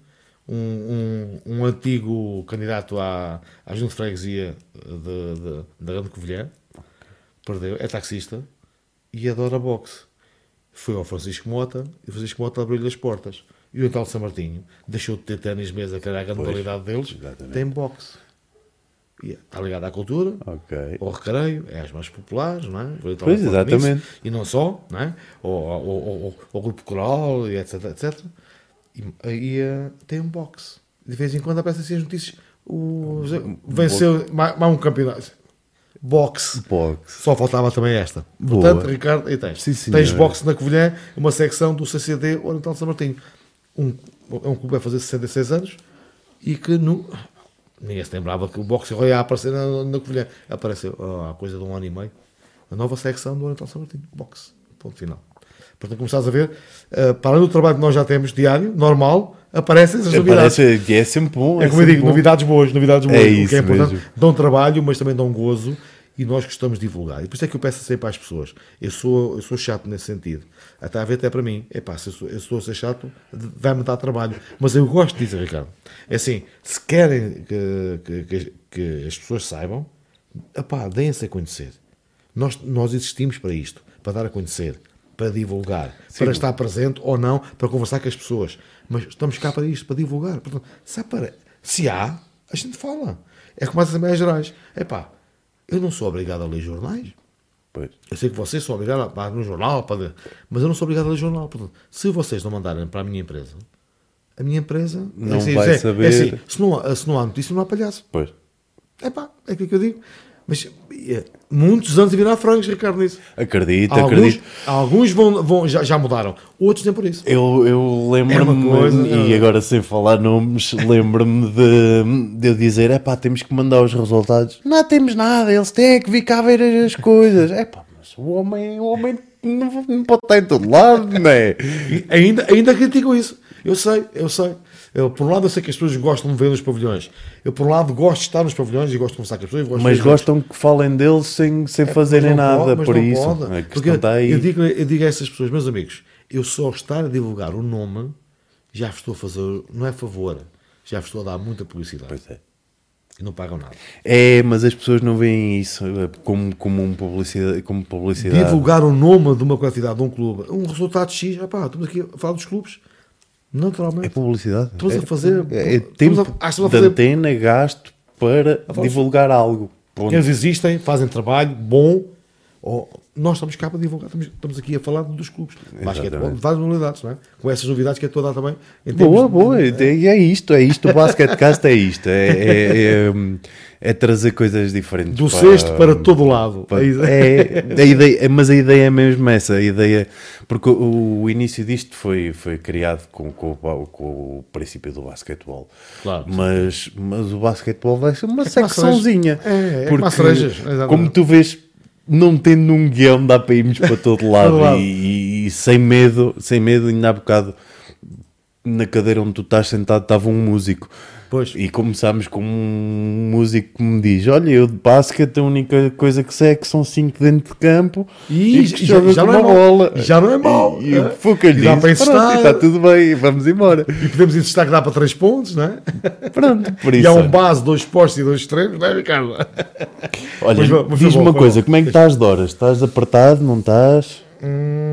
um, um antigo candidato à, à Junta de Freguesia da Grande Covilhã perdeu, é taxista e adora boxe. Foi ao Francisco Mota e o Francisco Mota abriu-lhe as portas. E o de São Martinho deixou de ter ténis mesa, que era a grande qualidade deles, exatamente. tem boxe. E está ligado à cultura, Ok. ao recreio, é as mais populares, não é? Pois, exatamente. E não só, não é? Ao, ao, grupo coral, e etc, etc. E aí eh, tem um boxe. De vez em quando aparecem assim as notícias. O, venceu mais um campeonato. Boxe. Boxe. Só faltava também esta. Boa. Portanto, Ricardo, aí tens. Sim, tens boxe na Covilhã, uma secção do CCD Oriental de São Martinho. Um, é um clube vai fazer 66 anos e que no, ninguém se lembrava que o boxe ia aparecer na, na Covilhã. Apareceu oh, há coisa de um ano e meio. A nova secção do Oriental São Martinho. Boxe. Ponto final. Portanto, começares a ver, eh, para além do trabalho que nós já temos diário, normal, aparecem essas novidades. Parece, é sempre bom. É como eu digo, bom. novidades boas, novidades boas. É isso é importante. mesmo. Dão trabalho, mas também dão gozo e nós gostamos de divulgar. E por isso é que eu peço sempre às pessoas. Eu sou, eu sou chato nesse sentido. Até a ver até para mim. Epá, se eu sou, eu sou a ser chato, vai-me dar trabalho. Mas eu gosto disso, Ricardo. É assim, se querem que, que, que- que as pessoas saibam, epá, deem-se a conhecer. Nós, nós existimos para isto, para dar a conhecer, para divulgar, para estar presente ou não, para conversar com as pessoas. Mas estamos cá para isto, para divulgar. Portanto, se há, para- se há, a gente fala. É como as Assembleias Gerais. Epá, eu não sou obrigado a ler jornais. Pois. Eu sei que vocês são obrigados a pagar no jornal, para ler, mas eu não sou obrigado a ler jornal. Portanto, se vocês não mandarem para a minha empresa, a minha empresa Não assim, vai é- saber. É assim, se, não, há- se não há notícia, não há palhaço. Pois. É pá, é aquilo que eu digo. Mas é, muitos anos a virar frangos, Ricardo, nisso. Acredito, Alguns, acredito. alguns vão, vão, já, já mudaram, outros nem por isso. Eu, eu É lembro-me, coisa, e é. agora sem falar nomes, lembro-me de, de eu dizer: é pá, temos que mandar os resultados. Não temos nada, eles têm que vir cá ver as coisas. É pá, mas o homem, o homem não, não pode estar em todo lado, não é? Ainda, ainda critico isso. Eu sei, eu sei. Eu, por um lado, eu sei que as pessoas gostam de ver nos pavilhões. Eu, por um lado, gosto de estar nos pavilhões e gosto de conversar com as pessoas. Gosto Mas gostam que falem deles sem, sem fazerem É, não nada pode, por isso. pode. Porque aí. Eu digo, eu digo a essas pessoas, meus amigos, eu só estar a divulgar o nome já vos estou a fazer, não é favor, já vos estou a dar muita publicidade. Pois é. E não pagam nada. É, mas as pessoas não veem isso eh, como, como, um publicidade, como publicidade. Divulgar o nome de uma quantidade de um clube, um resultado X, epá, estamos aqui a falar dos clubes. Naturalmente. É publicidade. Estamos é, a fazer. É, é tempo a- a de fazer- antena gasto para divulgar algo. Ponto. Eles existem, fazem trabalho bom. Nós estamos cá para divulgar, estamos, estamos aqui a falar dos clubes. Basquetebol, de várias modalidades, não é? Com essas novidades que é toda também. Termos Boa, de- boa. E é isto, é isto. O Basketcast é isto. É, é, é, é trazer coisas diferentes. Do para- cesto para todo lado. para- é, a ideia, mas a ideia é mesmo essa. A ideia, porque o, o início disto foi, foi criado com, com, o- com o princípio do basquetebol. Claro. Mas, mas o basquetebol vai ser uma É secçãozinha. É, é exatamente. como tu vês, não tendo um guião, dá para irmos para todo lado. Todo lado. E, e sem medo, sem medo, ainda há bocado na cadeira onde tu estás sentado estava um músico. Pois. E começámos com um músico que me diz: Olha, eu de basquete a única coisa que sei é que são cinco dentro de campo E que já- joga já com é bola. Já não é mau. E, e o que eu lhe E dá disse: para "Pronto, encestar." está tudo bem, vamos embora. E podemos insistir que dá para 3 pontos, não é? Pronto, por E isso. há um base, dois postos e dois extremos, não é, Ricardo? Olha, diz-me bom, uma foi coisa: bom. como é que estás de horas? Estás apertado? Não estás? Hum,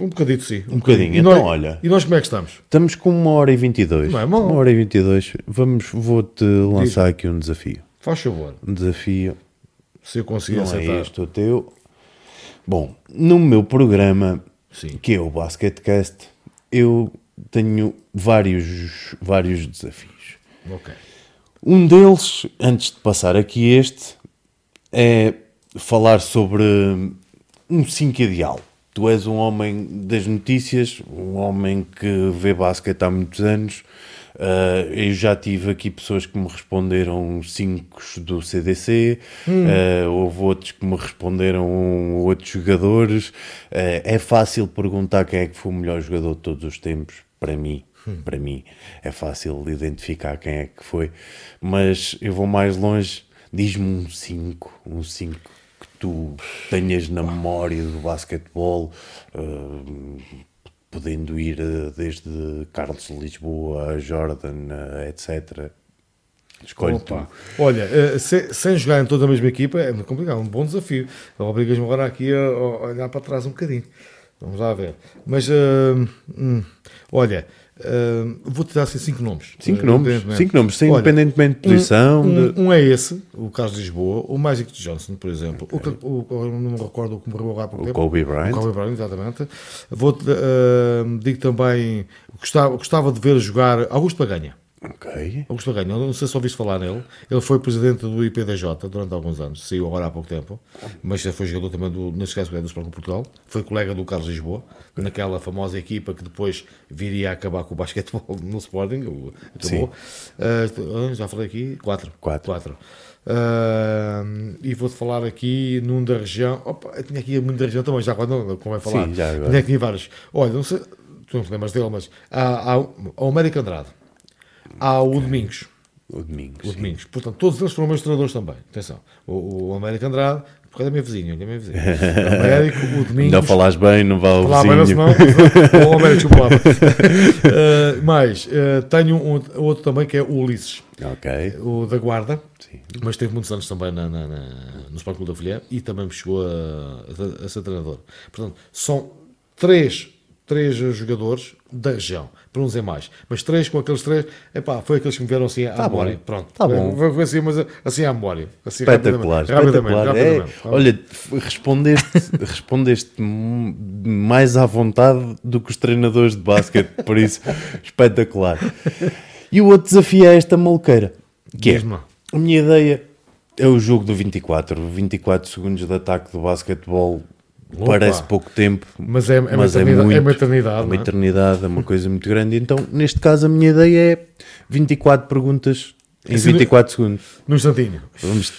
um bocadito, sim. Um, bocadinho. E Então, nós- olha. E nós como é que estamos? Estamos com uma hora e 22. Não é mau. Uma hora e 22. Vamos, vou-te lançar aqui um desafio. Faz favor. Um desafio Se eu conseguir não aceitar. é este o teu. Bom, no meu programa, Sim. que é o Basketcast, eu tenho vários, vários desafios. Ok. Um deles, antes de passar aqui este, é falar sobre um 5 ideal. Tu és um homem das notícias, um homem que vê basquete há muitos anos. Ah, eu já tive aqui pessoas que me responderam 5 do CDC, ah, houve outros que me responderam outros jogadores. Ah, é fácil perguntar quem é que foi o melhor jogador de todos os tempos, para mim. Para mim é fácil identificar quem é que foi, mas eu vou mais longe. Diz-me um 5, um 5 que tu tenhas na memória do basquetebol, ah, podendo ir ah, desde Carlos de Lisboa a Jordan, ah, etc. Escolhe Opa. tu. Olha, eh, se- sem jogar em toda a mesma equipa é muito complicado, é um bom desafio. Obrigas-me agora aqui a, olhar para trás um bocadinho. Vamos lá ver. Mas, eh, hum, olha, eh, vou-te dar assim cinco nomes. Cinco nomes, independentemente. cinco nomes, sem Olha, independentemente de posição. Um, de- um é esse, o Carlos de Lisboa, o Magic Johnson, por exemplo. O, que- o, o- eu não me recordo o que morreu agora há pouco O tempo. Kobe Bryant. O Kobe Bryant, exatamente. Vou digo também, gostava, gostava de ver jogar Augusto Paganha. Ok. Augusto eu não sei se ouviste falar nele. Ele foi presidente do IPDJ durante alguns anos, saiu agora há pouco tempo, mas já foi jogador também do, neste caso, do Sport Clube Portugal. Foi colega do Carlos Lisboa, naquela famosa equipa que depois viria a acabar com o basquetebol no Sporting. o- Acabou. Ah, já falei aqui, quatro. Quatro. Quatro. Ah, e vou-te falar aqui num da região. Opa, tinha aqui muito da região também, já quando convém falar. Sim, já agora. Tinha aqui vários. Olha, não sei, tu não te lembras dele, mas há, há o Américo Andrade, há o Domingos. O domingo. O sim. Domingos. Portanto, todos eles foram meus treinadores também. Atenção. O, o Américo Andrade, porque é meu vizinho, ele é meu vizinho. O Américo, o Domingos. Não falares bem, não vá ao Lá, mas vizinho. não, o Américo, desculpa. Uh, mais, uh, tenho um, outro também que é o Ulisses, Ok. o da Guarda. Sim. Mas teve muitos anos também na, na, na- no Sport Clube da Folha e também me chegou a, a, a ser treinador. Portanto, são três, três jogadores da região, para não dizer mais, mas três com aqueles três, epá, foi aqueles que me vieram assim à Tá bom. memória. Pronto, Tá bom. Foi, foi assim, mas assim à memória. Assim, Espetacular, rapidamente, espetacular. rapidamente, É, olha, respondeste, respondeste mais à vontade do que os treinadores de basquete, por isso, espetacular. E o outro desafio é esta maluqueira, que é, a minha ideia é o jogo do 24, 24 segundos de ataque do basquetebol, Opa. parece pouco tempo, Mas é, é, mas é maternidade, muito, é maternidade, é uma não é? eternidade, é uma coisa muito grande. Então, neste caso, a minha ideia é 24 perguntas em Assim, 24 segundos. Num instantinho. Vamos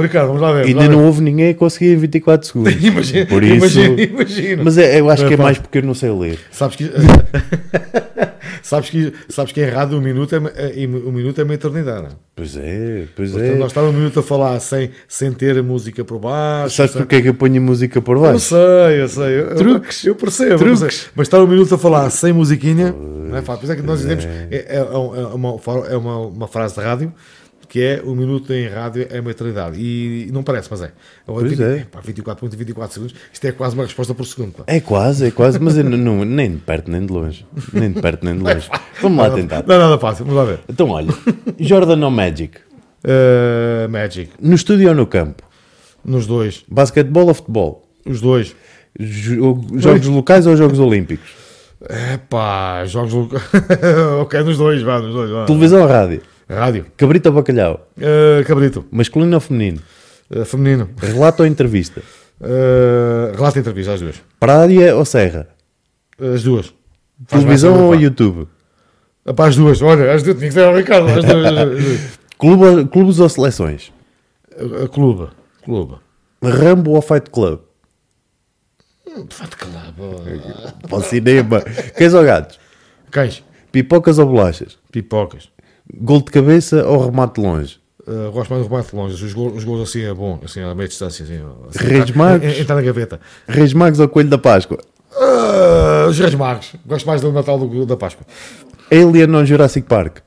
Ricardo, vamos lá ver. Ainda não houve ninguém a conseguir em 24 segundos. Imagina, Por isso, imagina, imagina. Mas é, eu acho é que é mais porque eu não sei ler. Sabes que, sabes que, sabes que em rádio um minuto é, é, um minuto é uma eternidade. Não? é? Pois é, pois Portanto, é. nós estar um minuto a falar sem, sem ter a música por baixo. Sabes sem- porque é que eu ponho a música por Eu baixo? sei, eu sei. Eu, Truques. Eu, eu percebo. eu Truques. Mas estar um minuto a falar sem musiquinha, não é fácil. Por isso é que nós dizemos, é, é, é uma, é uma, uma frase de rádio, que é o minuto em rádio é uma eternidade. E não parece, mas é. Agora, Pois 20, é. pá, 24.24 segundos, isto é quase uma resposta por segundo. pá. É quase, é quase, mas eu não, nem de perto nem de longe. Nem de perto nem de longe. Vamos lá tentar. Não é nada fácil, vamos lá ver. Então, olha, Jordan ou Magic? Uh, Magic, No estúdio ou no campo? nos dois. Basquetebol ou futebol? Os dois. Jo- Jogos locais ou Jogos Olímpicos? Epá, jogos. lo- ok, nos dois, vá, nos dois. Vá. Televisão ou rádio? Rádio. Cabrito ou bacalhau? Uh, cabrito. Masculino ou feminino? Uh, feminino. Relato ou entrevista? Uh, relato de entrevista, as duas. Praia ou serra? As duas. Faz Televisão ou YouTube? pá. Epá, as duas, olha, as duas. Tinha que ser o Ricardo. As duas. as duas. Clube, clubes ou seleções? Uh, clube. Clube. Rambo ou Fight Club? Fate club. Para o cinema. Cães ou gatos? Cães. Pipocas ou bolachas? Pipocas. Gol de cabeça ou remate de longe? Uh, gosto mais do remate de longe. Os gols, os gols assim é bom, assim a meia distância. Assim, assim, Reis entrar- Magos? en- Entrar na gaveta. Reis Magos ou Coelho da Páscoa? Uh, os Reis Magos. Gosto mais do Natal do que da Páscoa. Alien ou Jurassic Park?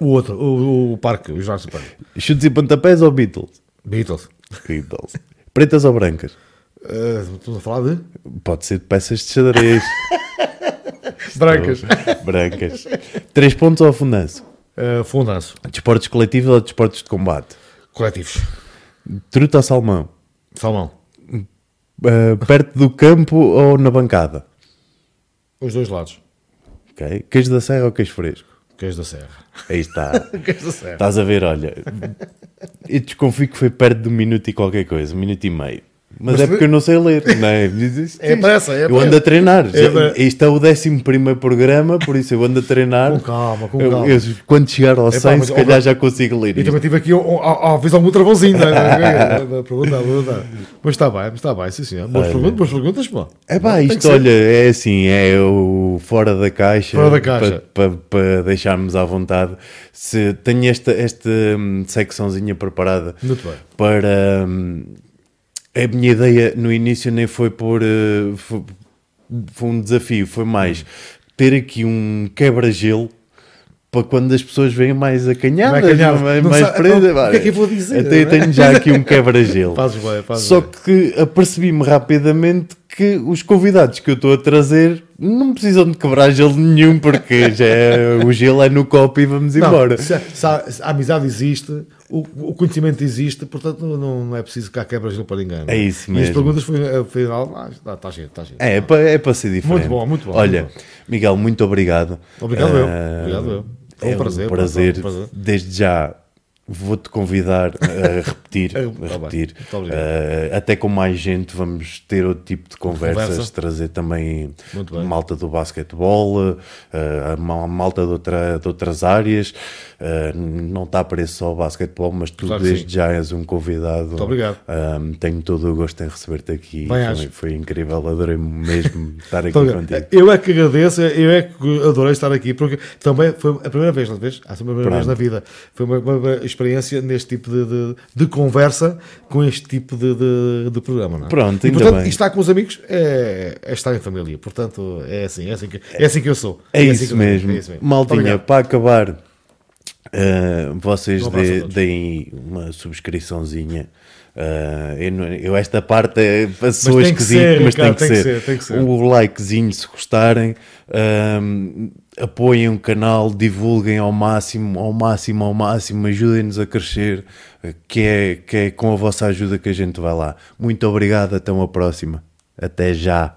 O outro, o, o parque, o Jurassic Park. Chutes e pontapés ou Beatles? Beatles. Beatles. Pretas ou brancas? Uh, estamos a falar de Pode ser de peças de xadrez. brancas. brancas. Três pontos ou afundanço? Uh, fundanço. Desportos coletivos ou desportos de combate? Coletivos. Truta ou salmão? Salmão. Uh, perto do campo ou na bancada? Os dois lados. Ok. Queijo da serra ou queijo fresco? Queijo da Serra. Aí está. Queijo da Serra. Estás a ver, olha. Eu desconfio que foi perto de um minuto e qualquer coisa, um minuto e meio. Mas, é porque eu não sei ler, não é? É pressa, é Eu ando pressa. a treinar. É pressa. Este é o 11 programa, por isso eu ando a treinar. Com calma, com Eu- calma. eu- quando chegar ao 100, mas, se calhar mas- já consigo ler E isto. também tive aqui, vez algum travãozinho, não é? Mas está bem, está bem, sim senhor. Boas perguntas, boas perguntas, pô. É pá, isto olha, é assim, é o fora da caixa, Fora da caixa. Para deixarmos à vontade. Se tenho esta, esta hum, secçãozinha preparada Muito bem. para hum, a minha ideia no início nem foi por uh, foi, foi um desafio, foi mais ter aqui um quebra-gelo para quando as pessoas vêm mais acanhadas, Mais acanhadas. mais, mais presas. o que é que eu vou dizer, Até é? tenho já aqui um quebra-gelo. Só bem. que apercebi-me rapidamente que os convidados que eu estou a trazer não precisam de quebrar gelo nenhum, porque já é- o gelo é no copo e vamos Não, embora. se, a- se a, a amizade existe, o, o conhecimento existe, portanto não, não é preciso cá quebra-gelo para ninguém. não É isso E as mesmo. perguntas foi, afinal, ah, está, está giro, está giro. É, é para, é para ser diferente. Muito bom, muito bom, Olha, muito bom. Miguel, muito obrigado. Obrigado eu, Ah, obrigado eu. É um É prazer, prazer. é um prazer. Desde já vou-te convidar a repetir, É, a tá repetir. Ah, até com mais gente vamos ter outro tipo de conversas, Conversa. trazer também malta do basquetebol, ah, a ma- malta de, outra- de outras áreas. Ah, não está preço só o basquetebol, mas tu Claro desde sim. já és um convidado. Muito obrigado. Ah, tenho todo o gosto em receber-te aqui. Bem, foi, foi incrível, adorei mesmo estar aqui contigo. eu é que agradeço, eu é que adorei estar aqui, porque também foi a primeira vez, não vez? Ah, a primeira vez Pronto. na vida. Foi uma- uma experiência neste tipo de, de, de conversa com este tipo de, de, de programa. Não é? Pronto, e, portanto, bem. estar com os amigos é, é estar em família. Portanto, é assim, é assim que, é assim que eu sou. É, assim isso, que eu sou. mesmo. É isso mesmo. Obrigado. para acabar, uh, vocês Um deem uma subscriçãozinha. Uh, eu, eu esta parte é para pessoas tem que esquisito, ser, mas tem que, tem que ser. tem que ser. O likezinho se gostarem, um, apoiem o canal, divulguem ao máximo, ao máximo, ao máximo, ajudem-nos a crescer, que é, que é com a vossa ajuda que a gente vai lá. Muito obrigado, até uma próxima. Até já.